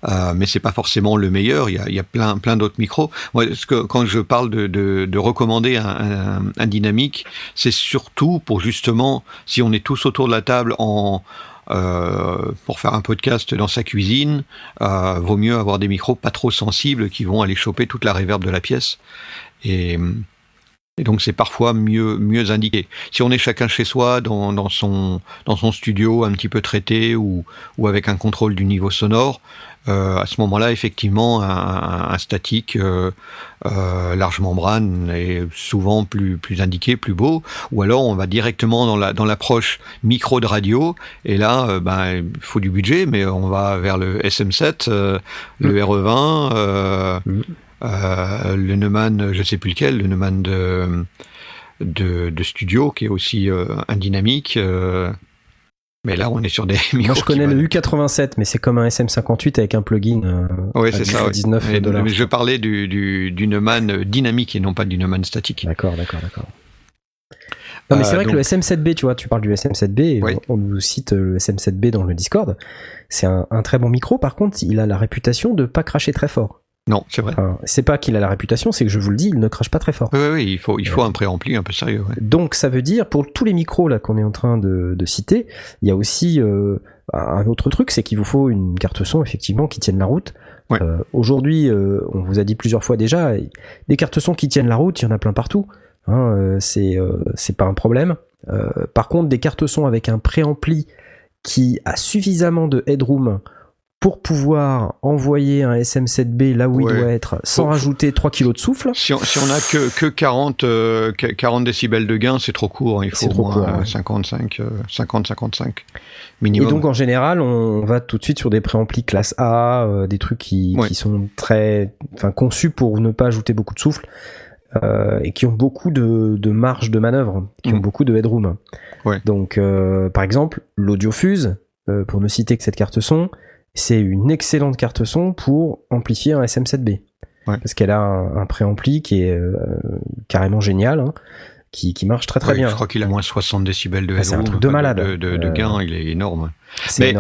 Euh, mais c'est pas forcément le meilleur. Il y a, plein, plein d'autres micros. Moi, quand je parle de, de, de recommander un, dynamique, c'est surtout pour justement, si on est tous autour de la table en euh, pour faire un podcast dans sa cuisine, vaut mieux avoir des micros pas trop sensibles qui vont aller choper toute la réverb de la pièce. Et donc c'est parfois mieux mieux indiqué. Si on est chacun chez soi dans, dans son dans son studio un petit peu traité ou ou avec un contrôle du niveau sonore, euh, à ce moment-là effectivement un, statique euh, euh, large membrane est souvent plus plus indiqué, plus beau. Ou alors on va directement dans la dans l'approche micro de radio et là ben il faut du budget mais on va vers le SM7, euh, le RE20. Mm. Euh, le Neumann, je sais plus lequel, le Neumann de, de, de studio, qui est aussi euh, un dynamique. euh, mais là, on est sur des micros. Moi je connais le valent- U87 mais c'est comme un SM58 avec un plugin. euh, Ouais, à c'est ça. ouais. 19 Mais- dollars. mais je parlais du, du, du Neumann dynamique et non pas du Neumann statique. D'accord, d'accord, d'accord. Non, mais c'est Euh, vrai que le SM7B, tu vois, tu parles du SM7B, et Oui. on, on nous cite le SM7B dans le Discord. C'est un, un très bon micro, par contre, il a la réputation de pas cracher très fort. Non, c'est vrai. Enfin, c'est pas qu'il a la réputation, c'est que je vous le dis, il ne crache pas très fort. Oui, oui, oui, il faut, il faut un préampli un peu sérieux. ouais. Donc ça veut dire, pour tous les micros là qu'on est en train de, de citer, il y a aussi euh, un autre truc, c'est qu'il vous faut une carte son effectivement qui tienne la route. Ouais. Euh, Aujourd'hui, euh, on vous a dit plusieurs fois déjà, des cartes son qui tiennent la route, il y en a plein partout. Hein, euh, c'est euh, c'est pas un problème. Euh, par contre, des cartes son avec un préampli qui a suffisamment de headroom pour pouvoir envoyer un SM7B là où il doit être sans rajouter 3 kilos de souffle. Si on, si on a que, que 40, euh, que 40 décibels de gain, c'est trop court. hein. Il faut trop au moins court, ouais. 55, euh, 50, 55 Et minimum. donc en général, on va tout de suite sur des préamplis classe A, euh, des trucs qui, Ouais. qui sont très, enfin conçus pour ne pas ajouter beaucoup de souffle euh, et qui ont beaucoup de, de marge de manœuvre, qui ont Mm. beaucoup de headroom. Donc euh, par exemple, l'Audiofuse, euh, pour ne citer que cette carte son, c'est une excellente carte son pour amplifier un SM7B. Ouais. Parce qu'elle a un, un préampli qui est euh, carrément génial, hein, qui, qui marche très très Ouais, bien. Je crois qu'il a moins 60 décibels de Ah, c'est un headroom, truc de enfin, malade. De, de- de Euh, gain, il est énorme. Mais-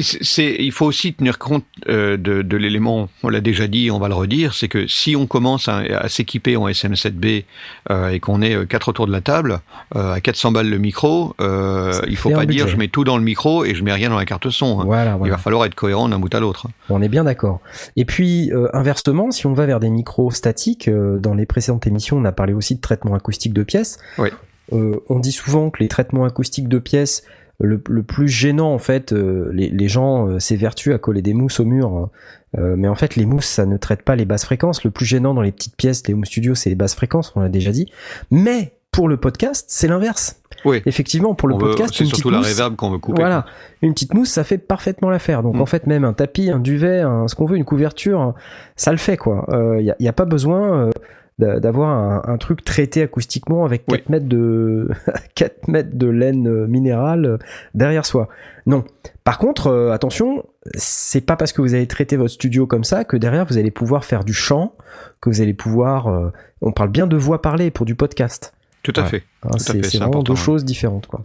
c'est- il faut aussi tenir compte euh, de, de l'élément, on l'a déjà dit, on va le redire, c'est que si on commence à, à s'équiper en SM7B euh, et qu'on est euh, quatre autour de la table, euh, à 400 balles le micro, il faut pas dire budget. je mets tout dans le micro et je mets rien dans la carte son. hein. Voilà, Il va falloir être cohérent d'un bout à l'autre. On est bien d'accord. Et puis, inversement, si on va vers des micros statiques, dans les précédentes émissions, on a parlé aussi de traitement acoustique de pièces. Oui. Euh, on dit souvent que les traitements acoustiques de pièces, le, le plus gênant, en fait, euh, les, les gens euh, s'évertuent à coller des mousses au mur. hein. Euh, mais en fait, les mousses, ça ne traite pas les basses fréquences. Le plus gênant dans les petites pièces, les home studios, c'est les basses fréquences, on l'a déjà dit. Mais pour le podcast, c'est l'inverse. Oui. Effectivement, pour le On podcast, c'est surtout la mousse, qu'on veut couper. voilà, une petite mousse, ça fait parfaitement l'affaire. Donc Mm. en fait, même un tapis, un duvet, un- ce qu'on veut, une couverture, ça le fait quoi. Il n'y a, y a pas besoin euh, d'avoir un, un truc traité acoustiquement avec 4 Oui. mètres de 4 mètres de laine euh, minérale euh, derrière soi. Non. Par contre, euh, attention, c'est pas parce que vous allez traiter votre studio comme ça que derrière vous allez pouvoir faire du chant, que vous allez pouvoir. euh, on parle bien de voix parlée pour du podcast. Tout à Ouais. fait. Hein, c'est vraiment important, deux ouais. choses différentes, quoi.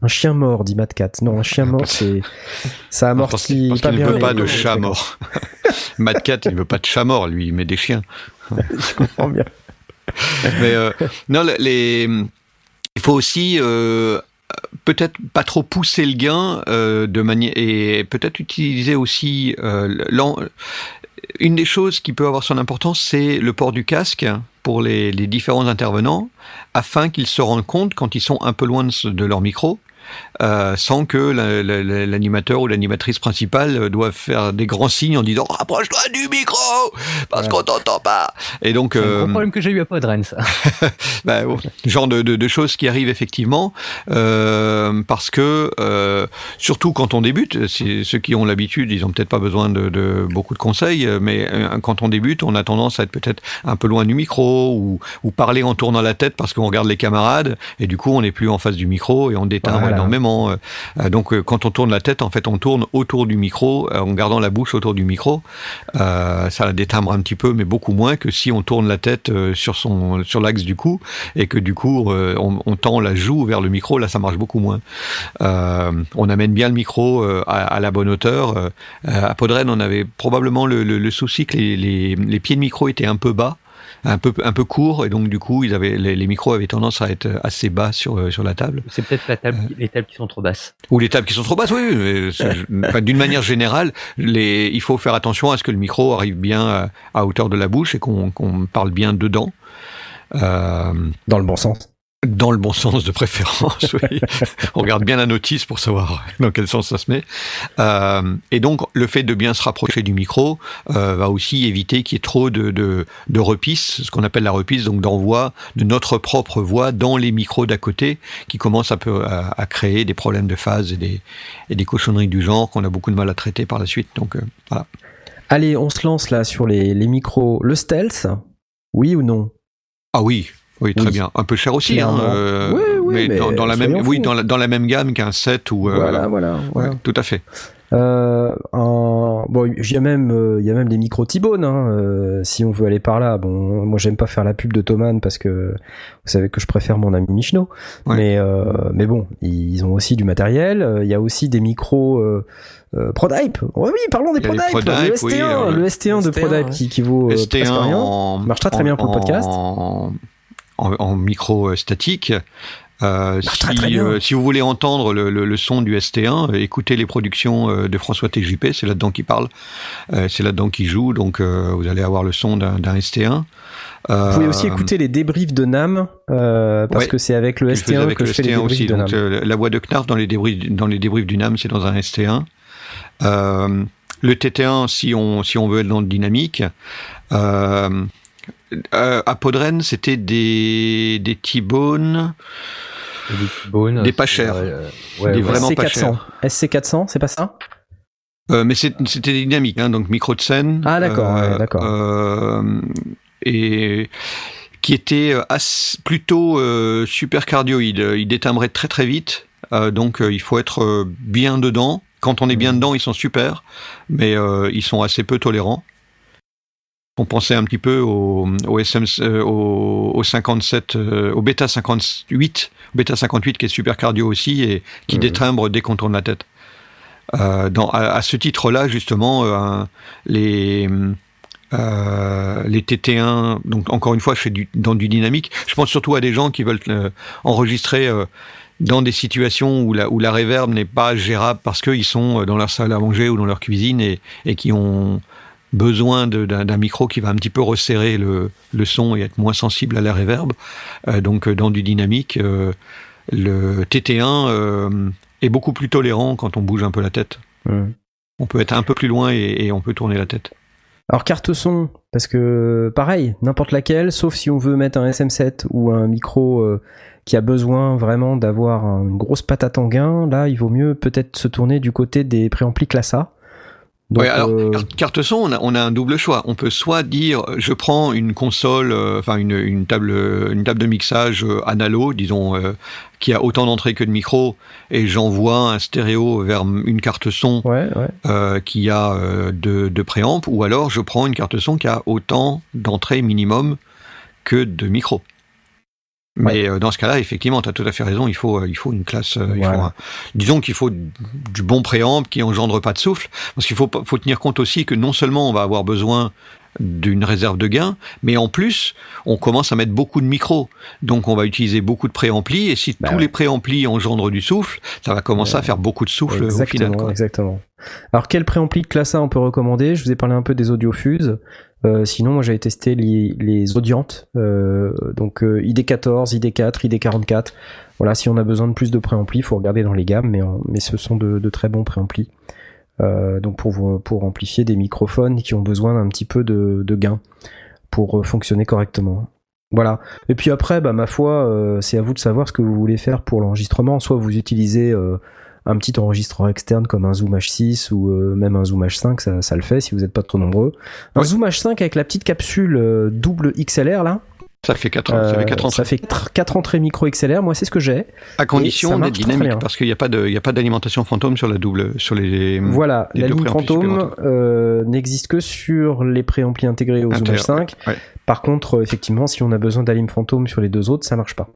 Un chien mort, dit Matt Cat. Non, un chien mort, c'est ça amortit parce pas qu'il ne veut pas de chat mort. Mad Cat, il ne veut pas de chat mort, lui, il met des chiens. Je comprends bien. Mais euh, non, il faut aussi euh, peut-être pas trop pousser le gain euh, de manière et peut-être utiliser aussi une des choses qui peut avoir son importance, c'est le port du casque pour les, différents intervenants, afin qu'ils se rendent compte quand ils sont un peu loin de leur micro. Euh, sans que la- la- la- l'animateur ou l'animatrice principale euh, doivent faire des grands signes en disant rapproche-toi du micro parce Ouais. qu'on t'entend pas et donc C'est un euh, gros problème que j'ai eu à Podren, ça. bah, bon, genre de, de, de choses qui arrivent effectivement euh, parce que euh, surtout quand on débute, ceux qui ont l'habitude, ils ont peut-être pas besoin de, de beaucoup de conseils, mais quand on débute, on a tendance à être peut-être un peu loin du micro ou, ou parler en tournant la tête parce qu'on regarde les camarades et du coup on n'est plus en face du micro et on détimbre Voilà. énormément. Euh, donc euh, quand on tourne la tête, en fait on tourne autour du micro euh, en gardant la bouche autour du micro. Euh, ça détimbre un petit peu, mais beaucoup moins que si on tourne la tête euh, sur sur l'axe du cou et que du coup euh, on, tend la joue vers le micro. Là, ça marche beaucoup moins. Euh, on amène bien le micro euh, à, la bonne hauteur. Euh, à Podren, on avait probablement le, souci que les pieds de micro étaient un peu bas. Un peu, un peu courts et donc du coup ils avaient, les, les micros avaient tendance à être assez bas sur, euh, sur la table C'est peut-être la table, qui- les tables qui sont trop basses. ou les tables qui sont trop basses, oui. enfin, D'une manière générale, les, il faut faire attention à ce que le micro arrive bien à, à hauteur de la bouche et qu'on qu'on parle bien dedans. Euh, Dans le bon sens. Dans le bon sens de préférence, oui. On regarde bien la notice pour savoir dans quel sens ça se met. Euh, et donc, le fait de bien se rapprocher du micro euh, va aussi éviter qu'il y ait trop de, de, de repisse, ce qu'on appelle la repisse, donc d'envoi de notre propre voix dans les micros d'à côté, qui commencent un peu à, à créer des problèmes de phase et des, et des cochonneries du genre qu'on a beaucoup de mal à traiter par la suite. Donc, euh, voilà. Allez, on se lance là sur les, les micros. Le stealth, oui ou non? Ah oui, oui, très Oui. bien. Un peu cher aussi, hein, euh, Oui, oui, mais, mais dans, dans la même, oui, dans la, dans la même gamme qu'un 7 ou. euh, Voilà, voilà. ouais, voilà. tout à fait. Euh, un- bon, il y a même, euh, il y a même des micros T-Bone, hein, euh, si on veut aller par là. Bon, moi j'aime pas faire la pub de Thomann parce que vous savez que je préfère mon ami Michno. Ouais. Mais, euh, mais bon, ils ont aussi du matériel. Il y a aussi des micros euh, euh, ProDype. Ouais, oui, parlons des ProDype. Le ST1, oui, euh, le ST1 de ST1, ProDype ouais. qui, qui vaut euh, presque ST1 rien. en, Marche très, très bien pour le en- podcast. En, micro euh, statique. Euh, Marche si, très, euh, si vous voulez entendre le, le- le son du ST1, euh, écoutez les productions de François TJP, c'est là-dedans qu'il parle, euh, c'est là-dedans qu'il joue, donc vous allez avoir le son d'un d'un ST1. Vous pouvez aussi écouter les débriefs de NAM parce Ouais. que c'est avec le que je faisais ST1 avec que le je fais les ST1 débriefs aussi. de NAM. Donc, la voix de Knarf dans les débriefs, dans les débriefs du NAM, c'est dans un ST1. Euh, le TT1, si on, si on veut être dans le dynamique. Euh, euh, à Podren, c'était des, des T-Bone. Des pas chers. euh, ouais, Des ouais. vraiment pas SC400. SC400, c'est pas ça? Euh, mais c'est- c'était des dynamiques, hein, donc micro de scène. Ah, d'accord, ouais, d'accord. euh, et qui était ass- plutôt euh, super cardioïde. Il détimbrait très très vite, euh, donc euh, il faut être euh, bien dedans. Quand on est bien Mhm. dedans, ils sont super, mais euh, ils sont assez peu tolérants. On pensait un petit peu au, au SM, euh, au, au 57, euh, au bêta 58, bêta 58 qui est super cardio aussi et qui détimbre dès qu'on tourne la tête. Euh, dans, à, à ce titre-là, justement, euh, les euh, les TT1, donc encore une fois, je fais du, dans du dynamique. Je pense surtout à des gens qui veulent enregistrer dans des situations où la, où la reverb n'est pas gérable parce qu'ils sont dans leur salle à manger ou dans leur cuisine et, et qui ont besoin d'un micro qui va un petit peu resserrer le, le son et être moins sensible à la reverb. Euh, donc euh, dans du dynamique, euh, le TT1 euh, est beaucoup plus tolérant quand on bouge un peu la tête. On peut être un peu plus loin et, et on peut tourner la tête. Alors carte son, parce que pareil, n'importe laquelle, sauf si on veut mettre un SM7 ou un micro euh, qui a besoin vraiment d'avoir un- une grosse patate en gain, là il vaut mieux peut-être se tourner du côté des préamplis classe A. Donc, Ouais, alors, euh, carte- son, on a, on a un double choix. On peut soit dire, euh, je prends une console, euh, enfin une, une table, une table de mixage euh, analo, disons, euh, qui a autant d'entrées que de micros, et j'envoie un stéréo vers une carte son ouais, ouais. euh, qui a euh, de, de préamp, ou alors je prends une carte son qui a autant d'entrées minimum que de micros. Mais euh, dans ce cas-là, effectivement, tu as tout à fait raison, il faut, euh, il faut une classe. euh, il faut un- disons qu'il faut du bon préamp qui engendre pas de souffle, parce qu'il faut, faut tenir compte aussi que non seulement on va avoir besoin d'une réserve de gain, mais en plus, on commence à mettre beaucoup de micros. Donc on va utiliser beaucoup de préamplis, et si Bah tous ouais. les préamplis engendrent du souffle, ça va commencer à faire beaucoup de souffle au exactement, final. quoi. exactement. Alors quel préampli de classe A on peut recommander? Je vous ai parlé un peu des audiofuses. Euh, sinon, moi j'avais testé les, les audiantes, euh, donc euh, ID14, ID4, ID44. Voilà, si on a besoin de plus de préamplis, il faut regarder dans les gammes, mais, en- mais ce sont de, de très bons préamplis. Euh, donc pour, pour amplifier des microphones qui ont besoin d'un petit peu de, de gain pour euh, fonctionner correctement. Voilà. Et puis après, bah, ma foi, euh, c'est à vous de savoir ce que vous voulez faire pour l'enregistrement. Soit vous utilisez un petit enregistreur externe comme un Zoom H6 ou euh, même un Zoom H5, ça, ça le fait si vous n'êtes pas trop nombreux. Un Ouais. Zoom H5 avec la petite capsule euh, double XLR là, Ça fait 4 ça fait euh, quatre entrées. ça fait 4 entrées micro XLR. Moi, c'est ce que j'ai. À condition d'être dynamique, parce qu'il n'y a pas d'alimentation fantôme sur la double, sur les. Voilà, les la fantôme euh, n'existe que sur les préamplis intégrés au Zoom Inter- H5. ouais. Par contre, euh, effectivement, si on a besoin d'alim fantôme sur les deux autres, ça marche pas.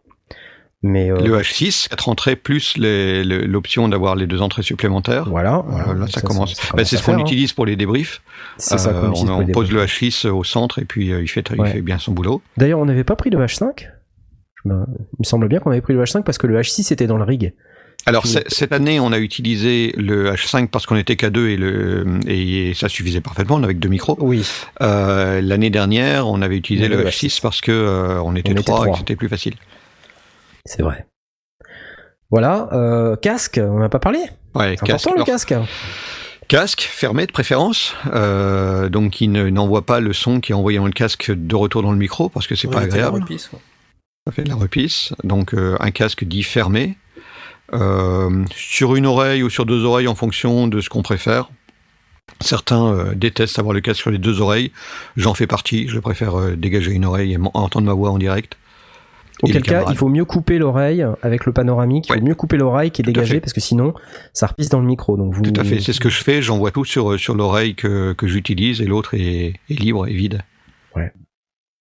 Mais euh, Le H6, 4 entrées plus l'option d'avoir les deux entrées supplémentaires. voilà, Voilà, voilà, là, ça, commence. ça Bah, c'est à ce qu'on hein. utilise pour les débriefs. C'est ça qu'on Euh, utilise on, on pose le H6 au centre et puis euh, il, fait, il fait bien son boulot. D'ailleurs, on n'avait pas pris le H5 Je me- Il me semble bien qu'on avait pris le H5 parce que le H6 était dans le rig. Alors Puis- c'est- cette année, on a utilisé le H5 parce qu'on était qu'à deux et, le, et ça suffisait parfaitement avec deux micros. Oui. Euh, L'année dernière, on avait utilisé Le le H6 H6 parce que euh, on était On était trois et que c'était plus facile. C'est vrai. Voilà, euh, casque, on n'a pas parlé. Ouais, C'est casque. important le Alors, casque. Casque fermé de préférence, euh, donc il ne- n'envoie pas le son qui est envoyé dans le casque de retour dans le micro parce que c'est pas t'as la agréable. repisse, ouais. Ça fait de la repisse, donc euh, un casque dit fermé, euh, sur une oreille ou sur deux oreilles en fonction de ce qu'on préfère. Certains euh, détestent avoir le casque sur les deux oreilles, j'en fais partie, je préfère euh, dégager une oreille et entendre ma voix en direct. Auquel cas, il faut mieux couper l'oreille avec le panoramique. Il Ouais. faut mieux couper l'oreille qui est Tout dégagée parce que sinon, ça repisse dans le micro. Donc vous. Tout à fait, c'est ce que je fais, j'envoie tout sur, sur l'oreille que, que j'utilise et l'autre est, est libre et vide.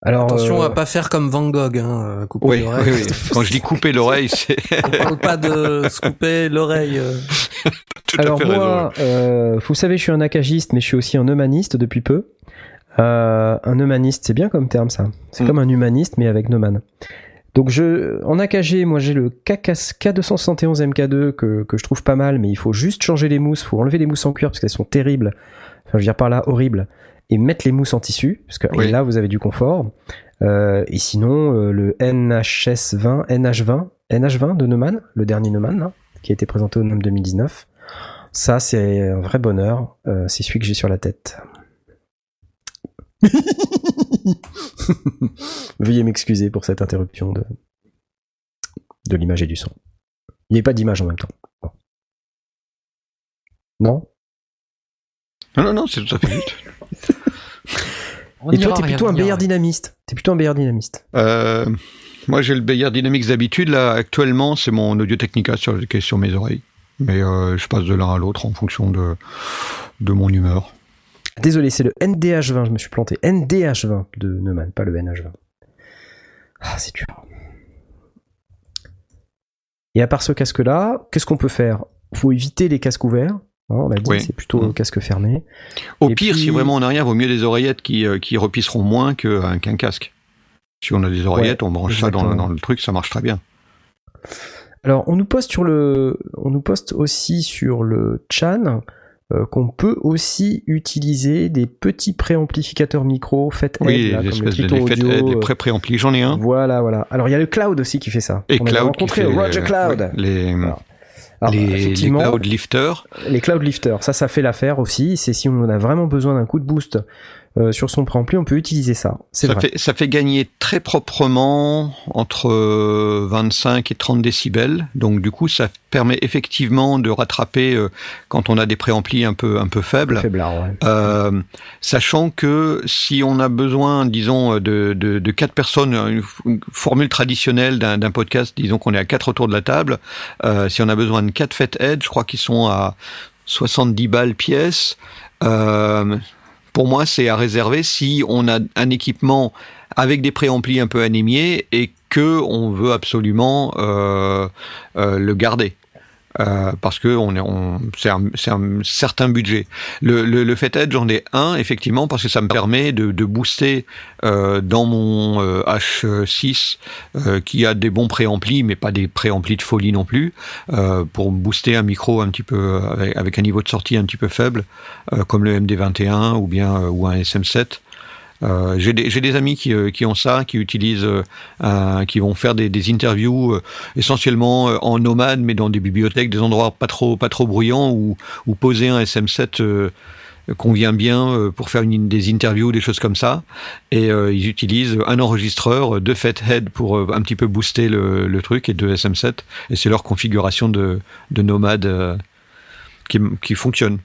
Alors, Attention euh, à pas faire comme Van Gogh, hein, euh, couper Oui, l'oreille. oui, oui. Quand je dis couper l'oreille, c'est On parle pas de se couper l'oreille. euh. tout Alors à fait raison. moi, euh, vous savez, je suis un acagiste, mais je suis aussi un humaniste depuis peu. Euh, un humaniste, c'est bien comme terme ça. C'est Mm. comme un humaniste, mais avec Neumann. Donc je, en AKG, moi j'ai le KKS K271 MK2 que, que je trouve pas mal, mais il faut juste changer les mousses, faut enlever les mousses en cuir parce qu'elles sont terribles. Enfin, je veux dire par là horribles, et mettre les mousses en tissu, parce que Oui. là vous avez du confort. Euh, et sinon euh, le NHS20, NH20, NH20 de Neumann, le dernier Neumann, là, qui a été présenté au NOM 2019. Ça, c'est un vrai bonheur. Euh, c'est celui que j'ai sur la tête. Veuillez m'excuser pour cette interruption de, de l'image et du son. Il n'y avait pas d'image en même temps. Bon. Non? Non, non, non, c'est tout à fait juste. Et toi, t'es plutôt un. BR dynamiste. T'es plutôt un BR dynamiste. Euh, moi, j'ai le Bayer Dynamics d'habitude. Là, actuellement, c'est mon Audio Technica sur, qui est sur mes oreilles. Mais euh, je passe de l'un à l'autre en fonction de, de mon humeur. Désolé, c'est le NDH20, je me suis planté. NDH20 de Neumann, pas le NH20. Ah, c'est dur. Et à part ce casque-là, qu'est-ce qu'on peut faire? Faut éviter les casques ouverts. hein, on l'a dit, Oui. c'est plutôt Mm. casque fermé. Au Et pire, puis- si vraiment on n'a rien, vaut mieux des oreillettes qui, euh, qui repisseront moins qu'un qu'un casque. Si on a des oreillettes, on branche ça dans, le- exactement. dans le truc, ça marche très bien. Alors, on nous poste sur le, on nous poste aussi sur le Chan euh, qu'on peut aussi utiliser des petits préamplificateurs micro faits Oui, là, comme le de Triton Audio, les euh, pré-préamplis, j'en ai un. Voilà, voilà. Alors, il y a le Cloud aussi qui fait ça. Et on Cloud qui rencontré Roger euh, Cloud. les. Alors, les, les Cloud Lifters. les Cloud Lifters, ça, ça fait l'affaire aussi. C'est si on a vraiment besoin d'un coup de boost euh, sur son préampli, on peut utiliser ça. C'est Ça vrai. fait, ça fait gagner très proprement entre euh, 25 et 30 décibels. Donc du coup, ça permet effectivement de rattraper euh, quand on a des préamplis un peu un peu faibles. Faiblard, ouais. Euh, sachant que si on a besoin, disons, de, de, de quatre personnes, une, formule traditionnelle d'un d'un podcast, disons qu'on est à quatre autour de la table, euh, si on a besoin de quatre Fathead, je crois qu'ils sont à 70 balles pièce. Euh, pour moi, c'est à réserver si on a un équipement avec des préamplis un peu anémiés et que on veut absolument euh, euh, le garder. Euh, parce que on est, on, c'est un, un certain budget. Le, le, le Fathead, j'en ai un, effectivement, parce que ça me permet de, de booster euh, dans mon euh, H6, euh, qui a des bons préamplis, mais pas des préamplis de folie non plus, euh, pour booster un micro un petit peu, avec, avec un niveau de sortie un petit peu faible, comme le MD21 ou bien ou un SM7. Euh, j'ai des, amis qui, euh, qui ont ça, qui utilisent, euh, qui vont faire des, interviews essentiellement en nomade, mais dans des bibliothèques, des endroits pas trop, pas trop bruyants, où, poser un SM7 euh, convient bien pour faire des interviews, des choses comme ça. Et ils utilisent un enregistreur, deux Fathead pour un petit peu booster le, truc, et deux SM7. Et c'est leur configuration de, de nomade qui, qui fonctionne.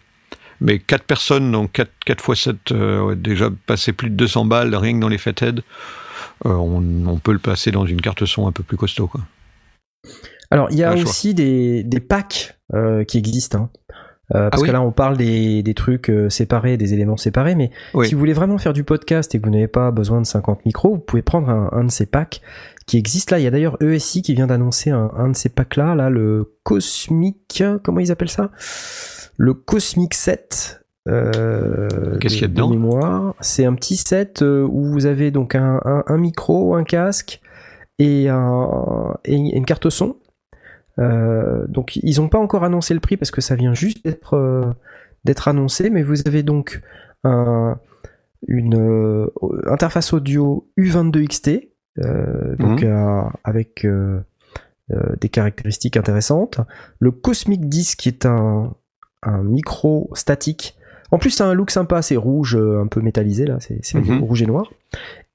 Mais 4 personnes, donc 4, 4 fois 7, euh, ouais, déjà passé plus de 200 balles rien que dans les Fathead, euh, on, on peut le placer dans une carte son un peu plus costaud. Quoi. Alors, il y a aussi des, des packs euh, qui existent. hein. Euh, parce Ah oui que là, on parle des, des trucs euh, séparés, des éléments séparés, mais Oui. si vous voulez vraiment faire du podcast et que vous n'avez pas besoin de 50 micros, vous pouvez prendre un, un de ces packs qui existent là. Il y a d'ailleurs ESI qui vient d'annoncer un, un de ces packs-là, là, le Cosmic, comment ils appellent ça? Le Cosmic 7. Euh, Qu'est-ce qu'il y a de- dedans de mémoire. C'est un petit set euh, où vous avez donc un, un- un micro, un casque et, un, et une carte son. Euh, donc ils n'ont pas encore annoncé le prix parce que ça vient juste d'être euh, d'être annoncé, mais vous avez donc un, une euh, interface audio U22XT, euh, donc euh, avec des caractéristiques intéressantes. Le Cosmic Disc qui est un, un micro statique. En plus, ça a un look sympa, c'est rouge, euh, un peu métallisé là, c'est Mhm. rouge et noir.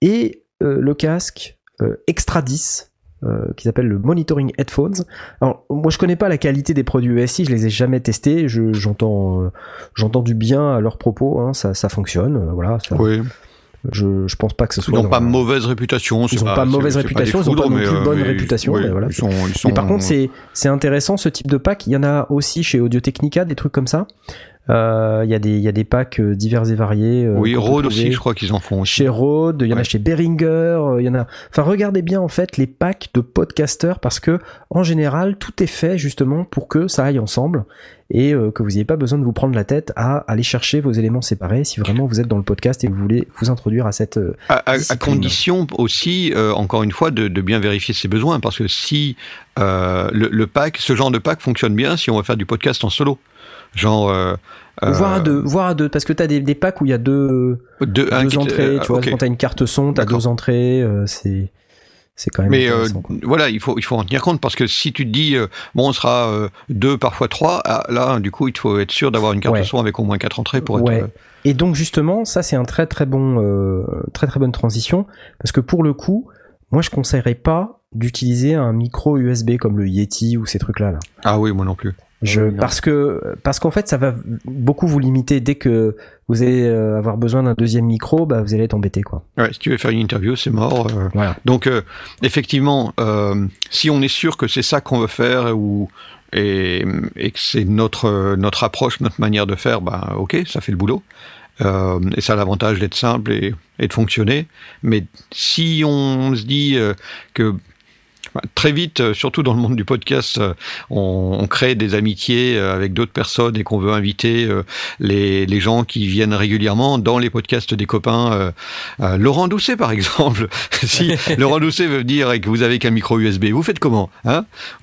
Et euh, le casque euh, Extra 10 euh, qui s'appelle le Monitoring Headphones. Alors moi je connais pas la qualité des produits ESI, je les ai jamais testés, je- j'entends j'entends du bien à leurs propos, hein, ça, ça fonctionne, voilà. ça- Oui. Je, je pense pas que ce Ils soit. n'ont dans- pas mauvaise réputation. Ils ont pas mauvaise réputation, ils ont pas non plus euh, bonne mais réputation, oui, mais voilà. Ils sont, ils sont- Mais par contre, c'est c'est intéressant ce type de pack. Il y en a aussi chez Audio Technica, des trucs comme ça. Euh, Il y, a des- il y a des packs euh, divers et variés. euh, Oui, Rode aussi, je crois qu'ils en font aussi. Chez Rode, il y en a chez Behringer, il y en a. Enfin, regardez bien en fait les packs de podcasters parce que en général, tout est fait justement pour que ça aille ensemble et que vous n'ayez pas besoin de vous prendre la tête à aller chercher vos éléments séparés si vraiment vous êtes dans le podcast et que vous voulez vous introduire à cette. À, condition aussi, euh, encore une fois, de, de bien vérifier ses besoins, parce que si euh, le, le pack, ce genre de pack fonctionne bien si on va faire du podcast en solo, genre euh, Voire à euh, deux, voire à deux, parce que t'as des, des packs où il y a deux, deux, entrées, euh, tu vois, quand t'as une carte son, t'as deux entrées, euh, c'est c'est quand même Mais euh, voilà, il faut, il faut en tenir compte parce que si tu te dis, euh, bon, on sera euh, deux, parfois trois, ah, là, du coup, il faut être sûr d'avoir une carte Ouais. son avec au moins quatre entrées pour être. Ouais. euh, Et donc justement, ça c'est un très très bon, euh, très très bonne transition parce que pour le coup, moi je conseillerais pas d'utiliser un micro USB comme le Yeti ou ces trucs-là. Là. Ah oui, moi non plus. Je, Oui, parce que parce qu'en fait ça va beaucoup vous limiter dès que vous allez euh, avoir besoin d'un deuxième micro, bah vous allez être embêté quoi. Ouais, si tu veux faire une interview, c'est mort. euh. Voilà. Donc, euh, effectivement, euh, si on est sûr que c'est ça qu'on veut faire ou et, et que c'est notre notre approche, notre manière de faire, bah ok, ça fait le boulot. Euh, et ça a l'avantage d'être simple et, et de fonctionner. Mais si on se dit que très vite, euh, surtout dans le monde du podcast, euh, on, on crée des amitiés euh, avec d'autres personnes et qu'on veut inviter les, les gens qui viennent régulièrement dans les podcasts des copains. Laurent Doucet, par exemple. si Laurent Doucet veut dire que vous avez qu'un micro USB, vous faites comment hein?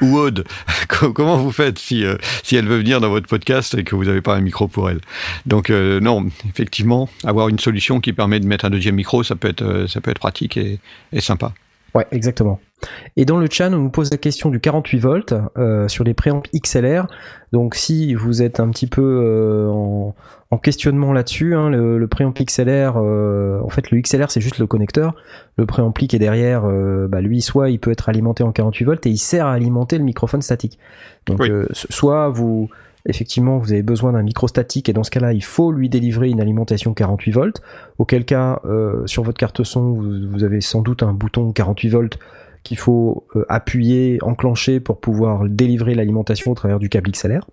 Ou, Aude, co- comment vous faites si, si elle veut venir dans votre podcast et que vous n'avez pas un micro pour elle? Donc euh, non, effectivement, avoir une solution qui permet de mettre un deuxième micro, ça peut être, ça peut être pratique et, et sympa. Ouais, exactement. Et dans le chat, on nous pose la question du 48 volts euh, sur les préamps XLR. Donc si vous êtes un petit peu euh, en, en questionnement là-dessus, hein, le, le préamp XLR, euh, en fait le XLR c'est juste le connecteur. Le préampli qui est derrière, euh, bah, lui soit il peut être alimenté en 48 volts et il sert à alimenter le microphone statique. Donc Oui. euh, so- soit vous effectivement vous avez besoin d'un micro statique et dans ce cas-là il faut lui délivrer une alimentation 48 volts. Auquel cas euh, sur votre carte son vous, vous avez sans doute un bouton 48 volts qu'il faut euh, appuyer, enclencher pour pouvoir délivrer l'alimentation au travers du câble XLR.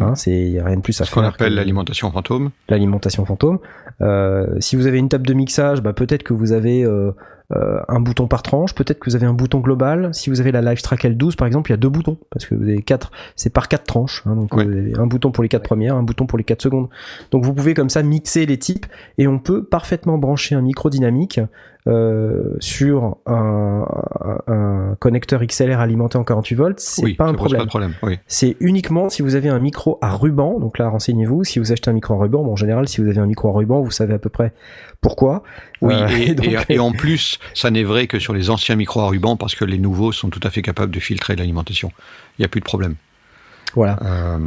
Hein, c'est y a rien de plus à Ce qu'on appelle l'alimentation fantôme. l'alimentation fantôme. Euh, si vous avez une table de mixage, bah, peut-être que vous avez euh, euh, un bouton par tranche, peut-être que vous avez un bouton global. Si vous avez la Live Track L12 par exemple, il y a deux boutons parce que vous avez quatre, c'est par quatre tranches. hein, donc vous avez un bouton pour les quatre premières, un bouton pour les quatre secondes. Donc vous pouvez comme ça mixer les types et on peut parfaitement brancher un micro dynamique sur un, un- connecteur XLR alimenté en 48 volts. C'est Oui, pas un problème. pas de problème. Oui. C'est uniquement si vous avez un micro à ruban. Donc là, renseignez-vous. Si vous achetez un micro à ruban, bon, en général, si vous avez un micro à ruban, vous savez à peu près pourquoi. Oui, Euh, et, donc, et- et en plus, ça n'est vrai que sur les anciens micros à ruban, parce que les nouveaux sont tout à fait capables de filtrer l'alimentation. Il n'y a plus de problème. Voilà. Euh,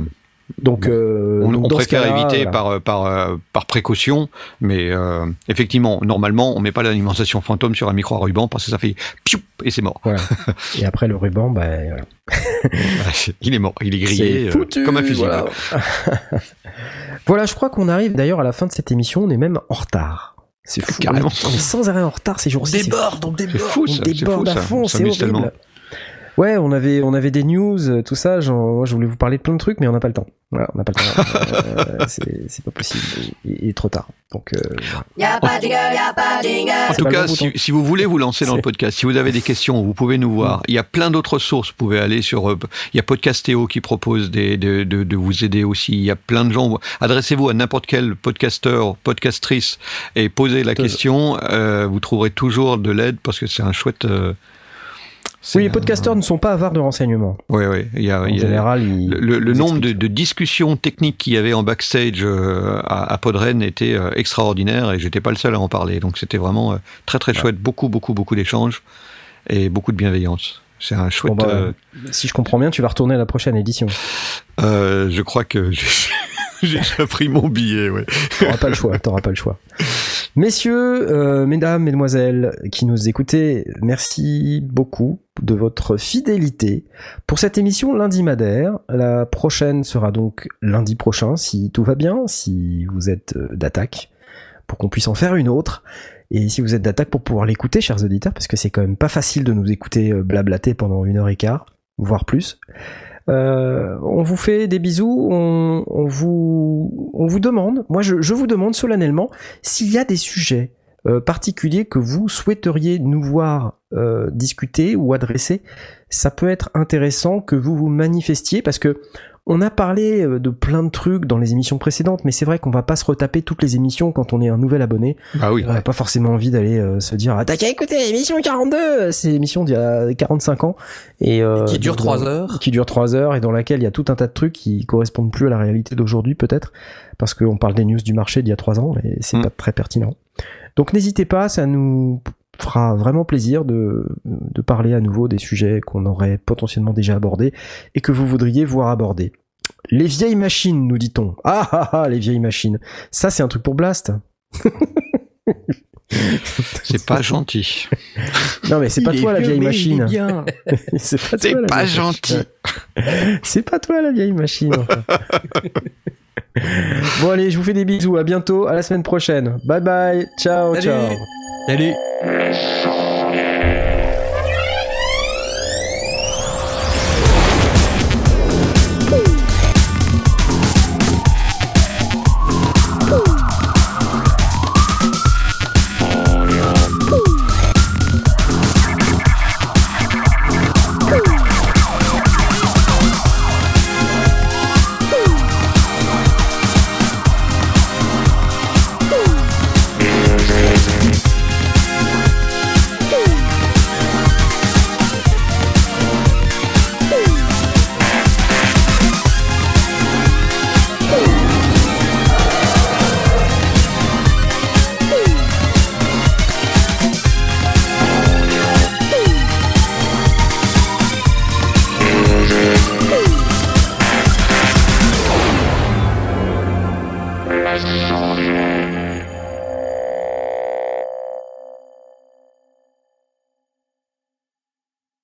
Donc, euh, on donc on préfère éviter voilà. par, euh, par, euh, par précaution, mais euh, effectivement, normalement, on met pas l'alimentation fantôme sur un micro à ruban parce que ça fait piou et c'est mort. Voilà. Et après le ruban, voilà. il est mort, il est grillé euh, comme un fusil. Voilà. Voilà, je crois qu'on arrive d'ailleurs à la fin de cette émission. On est même en retard. C'est fou. Carrément. On est, on sans arrêt en retard ces On jours-ci. c'est déborde, on déborde. fou, on déborde fou, à fond, On c'est horrible. Ouais, on avait, on avait des news, euh, tout ça. Genre, moi, je voulais vous parler de plein de trucs, mais on n'a pas le temps. Voilà, on n'a pas le temps. Euh, c'est c'est pas possible. Il, il est trop tard. Donc, euh, voilà. En C'est tout pas le cas, bon si, bouton. si vous voulez vous lancer dans le podcast, si vous avez des questions, vous pouvez nous voir. Il y a plein d'autres sources. Vous pouvez aller sur. euh, Il y a Podcastéo qui propose des, de, de, de vous aider aussi. Il y a plein de gens. Adressez-vous à n'importe quel podcasteur, podcastrice et posez la Tout- question. Euh, vous trouverez toujours de l'aide parce que c'est un chouette. Oui, les podcasteurs ne sont pas avares de renseignements. Il y a, En il général, ils, le, nombre de, discussions techniques qu'il y avait en backstage euh, à, à Podren était euh, extraordinaire et j'étais pas le seul à en parler. Donc c'était vraiment euh, très très chouette, beaucoup beaucoup beaucoup d'échanges et beaucoup de bienveillance. C'est un chouette. Bon, bah, euh, Si je comprends bien, tu vas retourner à la prochaine édition. euh, je crois que j'ai pris mon billet. Ouais. T'auras pas le choix, t'auras pas le choix. Messieurs, euh, mesdames, mesdemoiselles qui nous écoutez, merci beaucoup de votre fidélité pour cette émission lundi madère. La prochaine sera donc lundi prochain, si tout va bien, si vous êtes euh, d'attaque, pour qu'on puisse en faire une autre. Et si vous êtes d'attaque pour pouvoir l'écouter, chers auditeurs, parce que c'est quand même pas facile de nous écouter euh, blablater pendant une heure et quart, voire plus. Euh, on vous fait des bisous, on, vous, on vous demande, moi je, je vous demande solennellement s'il y a des sujets euh, particuliers que vous souhaiteriez nous voir euh, discuter ou adresser. Ça peut être intéressant que vous vous manifestiez parce que on a parlé euh, de plein de trucs dans les émissions précédentes, mais c'est vrai qu'on va pas se retaper toutes les émissions quand on est un nouvel abonné. Bah oui. On n'a pas forcément envie d'aller euh, se dire ah, t'as qu'à écouter l'émission 42 C'est l'émission d'il y a 45 ans et euh, Qui dure donc, 3 dans- heures. qui dure 3 heures et dans laquelle il y a tout un tas de trucs qui correspondent plus à la réalité d'aujourd'hui peut-être parce qu'on parle des news du marché d'il y a 3 ans et c'est Mm. pas très pertinent. Donc n'hésitez pas, ça nous fera vraiment plaisir de, de parler à nouveau des sujets qu'on aurait potentiellement déjà abordés et que vous voudriez voir abordés. Les vieilles machines, nous dit-on. Ah ah ah, les vieilles machines. Ça, c'est un truc pour Blast. C'est pas gentil. Non, mais c'est pas est toi la vieille machine. c'est pas, pas gentil. machine. C'est pas toi la vieille machine. bon allez, je vous fais des bisous. À bientôt. À la semaine prochaine. Bye bye. Ciao, Salut. ciao. Salut.